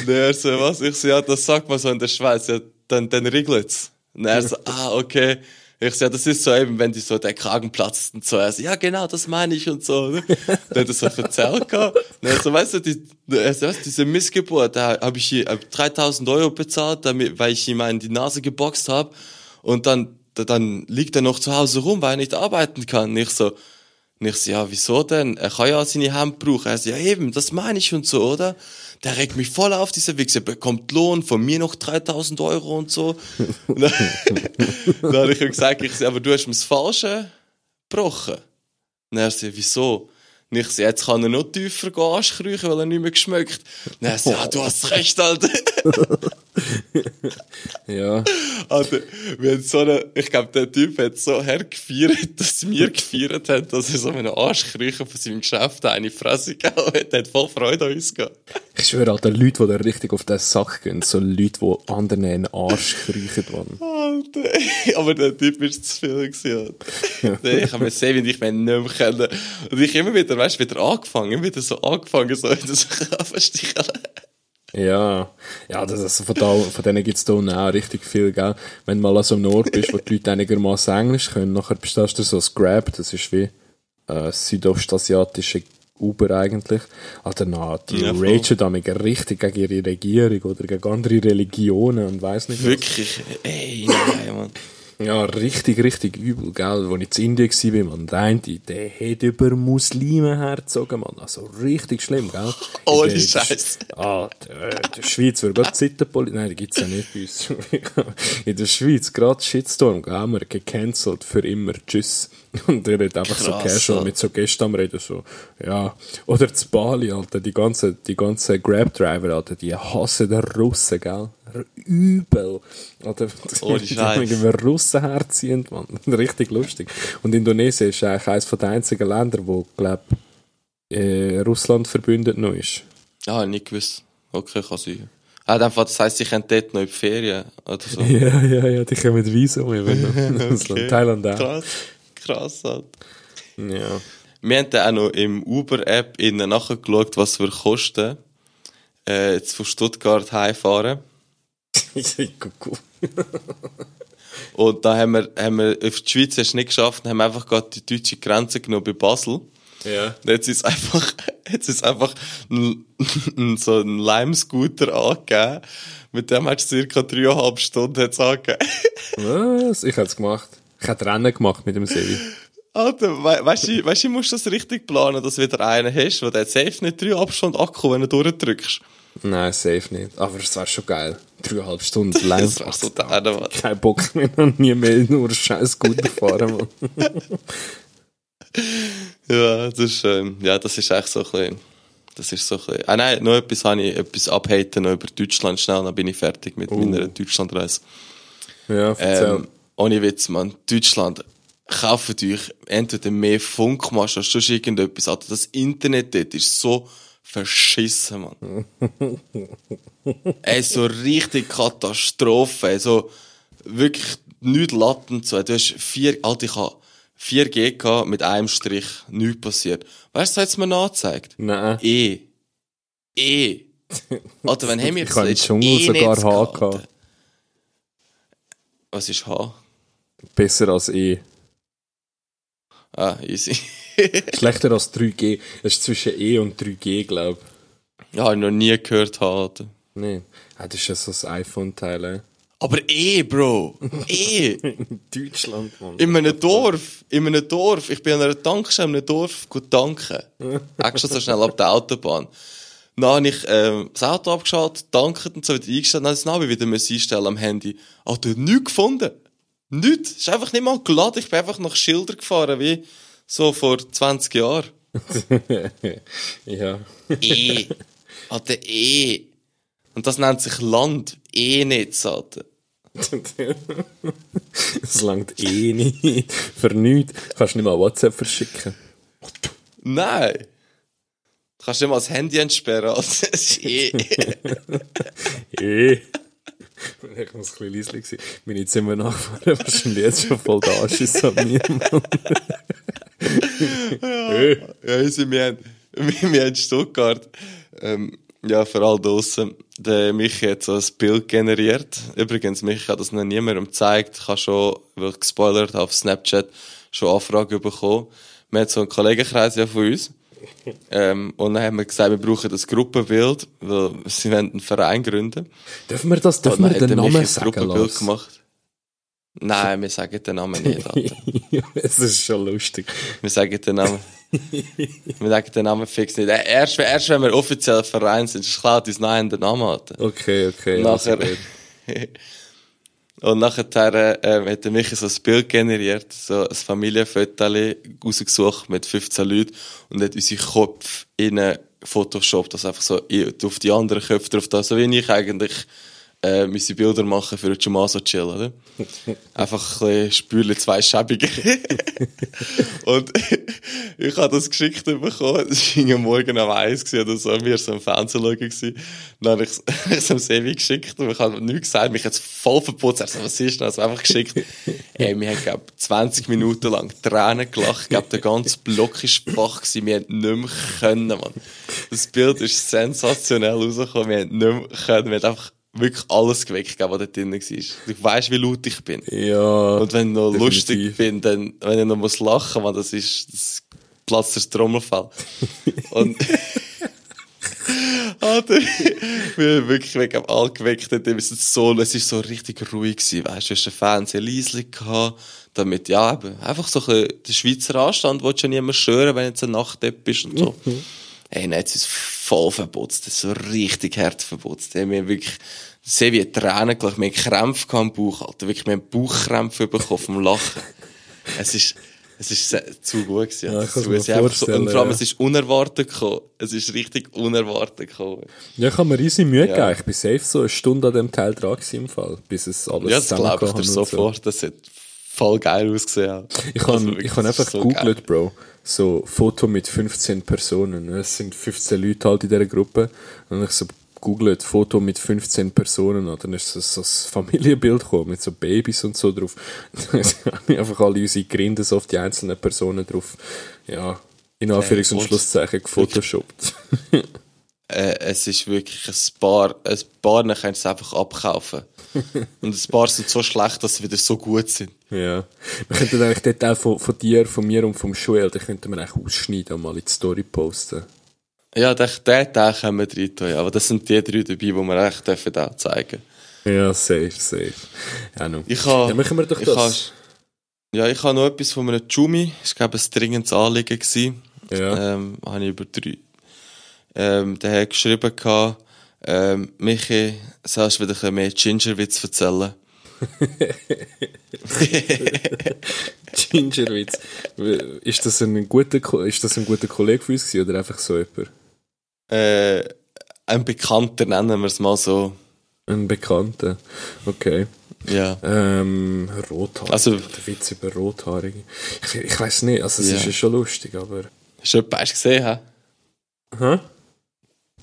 Und er so, was? Ich so, ja, das sagt man so in der Schweiz, ja, dann, dann riegelt's. Und er so, ah, okay. Ich so, ja, das ist so eben, wenn die so der Kragen platzt und so. Er so, ja, genau, das meine ich und so. Ne? Dann hat er so erzählt gehabt. Er so, weißt du, die, so, weißt, diese Missgeburt, da habe ich hab 3000 Euro bezahlt, damit, weil ich ihm in die Nase geboxt habe. Und dann, dann liegt er noch zu Hause rum, weil er nicht arbeiten kann. Und ich so, und ich so, ja, wieso denn? Er kann ja seine Hand brauchen. Er so, ja eben, das meine ich und so, oder? Der regt mich voll auf, dieser Wichser, bekommt Lohn, von mir noch 3000 Euro und so. Und dann, dann habe ich ihm gesagt, ich aber du hast mir das Falsche gebrochen. Und er so, wieso? Und ich so, jetzt kann er noch tiefer gehen, weil er nicht mehr geschmeckt. Und er so, ja, du hast recht, Alter. Ja. Alter, wir haben so eine, ich glaube, der Typ hat so hergefeiert, dass wir gefeiert haben, dass er so einen Arschkriecher von seinem Geschäft eine Fresse gehauen hat. Der hat voll Freude an uns gehabt. Ich schwöre, Alter, Leute, die da richtig auf den Sack gehen, so Leute, die anderen in den Arsch kriechen wollen. Alter, aber der Typ ist zu viel gewesen, Alter. Ich habe mir sehen, wie ich mich nicht mehr kennen. Und ich immer wieder, weißt du, wieder angefangen, wieder so angefangen, so in das Verstehen. Ja, ja, das ist, von, da, von denen gibt's da unten auch richtig viel, gell? Wenn du mal an so einem Ort bist, wo die Leute einigermaßen Englisch können, nachher bestellst du so das Grab, das ist wie äh, südostasiatische Uber eigentlich. Alter, na, die Ja, ragen da mega richtig gegen ihre Regierung oder gegen andere Religionen und weiss nicht was. Wirklich, ey, nein, Mann. Ja, richtig, richtig übel, gell? Als ich in Indien war, man, der eine, der hat über Muslime hergezogen, man. Also richtig schlimm, gell? Ohne In der- Scheiß. Ah, der, der Schweiz wird gerade Zitterpolizei. Nein, die gibt's ja nicht bei uns. In der Schweiz, gerade Shitstorm, gell? Haben wir gecancelt für immer. Tschüss. Und der hat einfach so Krass, casual ja. mit so Gästen am Reden, so, ja. Oder zu Bali, Alter, die ganzen, die ganzen Grab-Driver, Alter, die hassen den Russen, gell? Übel. Alter, Ohne die irgendwie Russen herziehen, man. Richtig lustig. Und Indonesien ist eigentlich eines der einzigen Länder, wo, glaub, äh, Russland verbündet noch ist. Ja, nicht gewusst. Okay, kann sein. Ah, Fall, das heisst, ich kann dort noch in die Ferien, oder so. Ja, ja, ja, die kommen mit Visum, Thailand auch. Krass, krass, halt. Ja. Wir haben dann auch noch im Uber-App innen nachgeschaut, was wir kosten, äh, jetzt von Stuttgart heimfahren. Und da haben wir, haben wir auf die Schweiz hast du nicht geschafft, und haben einfach gerade die deutsche Grenze genommen bei Basel. ja. Und jetzt ist einfach, jetzt ist einfach ein, so ein Lime-Scooter angegeben. Mit dem hat es circa dreieinhalb Stunden angegeben. Was? Ich hätte es gemacht. Ich hätte Rennen gemacht mit dem Sevi. Alter, we weißt du, weißt du, du musst das richtig planen, dass du wieder einen hast, der hat safe nicht dreieinhalb Stunden Akku, wenn du durchdrückst. Nein, safe nicht. Aber es wäre schon geil. Dreieinhalb Stunden live. Das wäre so der Mann. Kein Bock mehr, noch nie mehr nur scheiß gut fahren, Mann. Ja, das ist, ähm, ja, das ist echt so ein bisschen, das ist so ein bisschen, ah nein, noch etwas habe ich, etwas abhaten noch über Deutschland schnell, dann bin ich fertig mit meiner Deutschlandreise. Ja, erzähl. Ähm, ohne Witz, man. Deutschland, kauft euch entweder mehr Funkmasten als sonst irgendetwas. Alter, das Internet dort ist so verschissen, man. ey, so richtig Katastrophe. ey, So wirklich nichts Latten zu. Du hast vier, Alter, ich habe 4G gehabt, mit einem Strich, nichts passiert. Weißt du, was hat's mir nachgezeigt? Nein. E. E. Alter, wenn haben wir Ich jetzt habe im letztes Dschungel E-Netz sogar H gehabt? Was ist H? Besser als E. Ah, easy. Schlechter als 3G. Es ist zwischen E und 3G, glaube ja, hab ich noch nie gehört haben. ich. Nee. Ah, das ist ja so das iPhone-Teil. eh. Aber eh, Bro. Eh. In Deutschland, Mann. In einem Dorf. In einem Dorf. Ich bin an einer Tankstelle in einem Dorf gut tanken. Extra so schnell ab der Autobahn. Dann habe ich ähm, das Auto abgeschaltet, tanken und so wieder eingestellt. Dann habe ich wieder einstellen am Handy. Alter, nichts gefunden. Nichts. Es ist einfach nicht mal geladen. Ich bin einfach nach Schilder gefahren, wie so vor 20 Jahren. ja. E. Alter, E. Und das nennt sich Land. E nicht, Alter. Es langt eh nicht. Für nichts. Kannst du nicht mal WhatsApp verschicken. Nein. Du kannst nicht mal das Handy entsperren. Also, es ist E. Eh. Ich muss ein bisschen leise sein. Meine Zimmernachbarn wahrscheinlich jetzt schon voll da ist an mir. Mann. Ja, also wir haben, wir, haben Stuttgart, ähm, ja, vor allem draussen, der Michi hat so ein Bild generiert. Übrigens, Michi hat das noch niemandem gezeigt. Ich habe schon, weil ich gespoilert habe auf Snapchat, schon Anfragen bekommen. Wir haben so einen Kollegenkreis ja von uns. Ähm, und dann haben wir gesagt, wir brauchen das Gruppenbild, weil sie wollen einen Verein gründen. Dürfen wir das, dürfen wir den Namen sagen Gruppenbild gemacht. Nein, wir sagen den Namen nicht, Alter. Es ist schon lustig. Wir sagen den Namen. wir sagen den Namen fix nicht. Äh, Erst, erst wenn wir offiziell ein Verein sind, ist klar, dass nein den Namen hat. Okay, okay. Nachher. Und nachher äh, hat der Michi so ein Bild generiert, so ein Familienfoto rausgesucht mit 15 Leuten und hat unsere Köpfe in Photoshop, das einfach so auf die anderen Köpfe drauf, so wie ich eigentlich äh, unsere Bilder machen für den so chill, oder? Einfach ein bisschen Spürli zwei schäbiger. und ich habe das geschickt bekommen, es war am Morgen eins gewesen oder so, wir so am Fernsehen schauen. Dann habe ich es dem Sevi geschickt und ich habe nichts gesagt, mich jetzt voll verputzt. Er so, was ist das? Also einfach geschickt. Ey, wir haben, glaub, 20 Minuten lang Tränen gelacht, ich glaub, der ganze Block war wach gewesen, wir haben nicht mehr können, Mann. Das Bild ist sensationell rausgekommen, wir haben nicht mehr können, wir haben einfach wirklich alles geweckt, was da drin war. Du weißt, wie laut ich bin. ja. Und wenn ich noch definitiv. lustig bin, dann, wenn ich noch muss lachen, man, das ist, das platzt das Trommelfell. Und, Alter, wir haben wirklich weg, haben alle geweckt, es ist so, es ist so richtig ruhig gewesen, weißt du, hast den Fernseher leise gehabt, damit, ja, eben, einfach so ein den Schweizer Anstand, willst du ja niemand stören, wenn jetzt eine Nachtdepp bist und so. Ey, dann hat sie es voll verputzt, ist so richtig hart verputzt. Ey, wir wirklich, sehr wie Tränen wir haben Krämpfe im Bauch, Alter, wirklich, wir haben Bauchkrämpfe bekommen vom Lachen. Es ist, es ist zu gut gewesen. Ja, zu, es ist so, und vor allem, ja. es ist unerwartet gekommen. Es ist richtig unerwartet gekommen. Ja, ich habe mir riesig Mühe Ja. gegeben. Ich bin safe so eine Stunde an dem Teil dran im Fall, bis es alles Ja, das glaube ich dir sofort. Das hat voll geil ausgesehen. Ich habe Also ich hab einfach so gegoogelt. Bro. So Foto mit 15 Personen. Es sind 15 Leute halt in dieser Gruppe. Und ich so gegoogelt, Foto mit 15 Personen. Und dann ist so, so ein Familienbild gekommen, mit so Babys und so drauf. Dann habe ich einfach alle unsere Grindes auf die einzelnen Personen drauf. Ja, in Anführungs- und Schlusszeichen gefotoshoppt. Äh, es ist wirklich ein paar, ein paar kannst du es einfach abkaufen. und ein paar sind so schlecht, dass sie wieder so gut sind. ja. Wir könnten eigentlich dort auch von, von dir, von mir und vom Joel, die könnten wir eigentlich ausschneiden und mal in die Story posten. Ja, den, den Teil können wir rein tun, ja. Aber das sind die drei dabei, die wir echt dürfen auch zeigen. Ja, safe, safe. Ja, no. Ich habe, Ja, machen wir doch ich das. habe- ja, ich habe noch etwas von einem Jumi. Ich glaube, ein dringendes Anliegen gewesen. Ja. Ähm, habe ich über drei. Ähm, der hat geschrieben gehabt, ähm, Michi, sollst du wieder mehr Gingerwitz erzählen? Gingerwitz. Ist das ein guter, ist das ein guter Kollege von uns gewesen, oder einfach so jemand? Äh, ein Bekannter nennen wir es mal so. Ein Bekannter. Okay. Ja. Ähm, Rothaarige. Also- der Witz über Rothaarige. Ich, ich weiß nicht, also es Ja. ist ja schon lustig, aber. Hast du du gesehen? hä? Hä?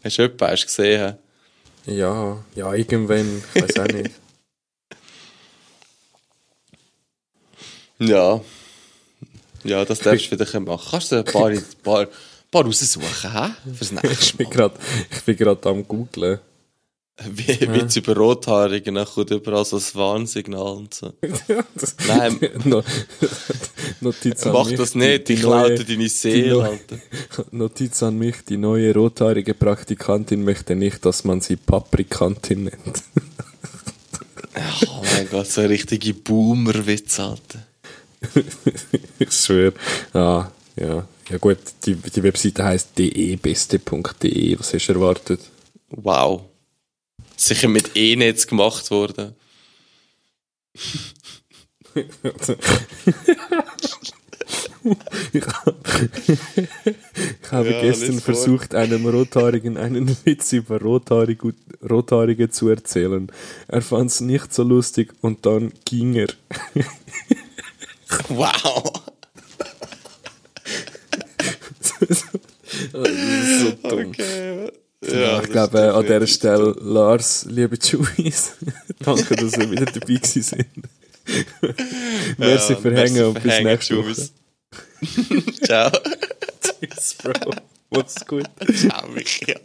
Hast du du gesehen? Ja, ja, irgendwann, ich weiß auch nicht. Ja. Ja, das darfst du wieder machen. Kannst du ein paar, ein paar, paar raussuchen, hä? Fürs nächste Ich bin Mal. gerade, ich bin gerade am googlen. Wie, Witz über Rothaarige, dann kommt überall so ein Warnsignal und so. Das- Nein. No- Notiz an Mach mich, das die- nicht, die ich neue- klaute deine die Seele, Alter. Notiz an mich, die neue rothaarige Praktikantin möchte nicht, dass man sie Paprikantin nennt. Oh mein Gott, so ein richtige Boomer-Witz, Alter. ich schwöre. Ah, ja. Ja gut, die, die Webseite heisst debeste.de. Was hast du erwartet? Wow. Sicher mit E-Netz gemacht worden. ich, hab- ich habe Ja, gestern lies vor. versucht, einem Rothaarigen einen Witz über Rothaarige, Rothaarige zu erzählen. Er fand es nicht so lustig und dann ging er. Wow! ist so dumm. Okay. Ja, ich glaube, an dieser Stelle, Lars, liebe Juice, danke, dass ihr wieder dabei gewesen sind. merci für Hängen und bis nächste Woche. Ciao. Tschüss, Bro. Mach's gut. Ciao, Michael.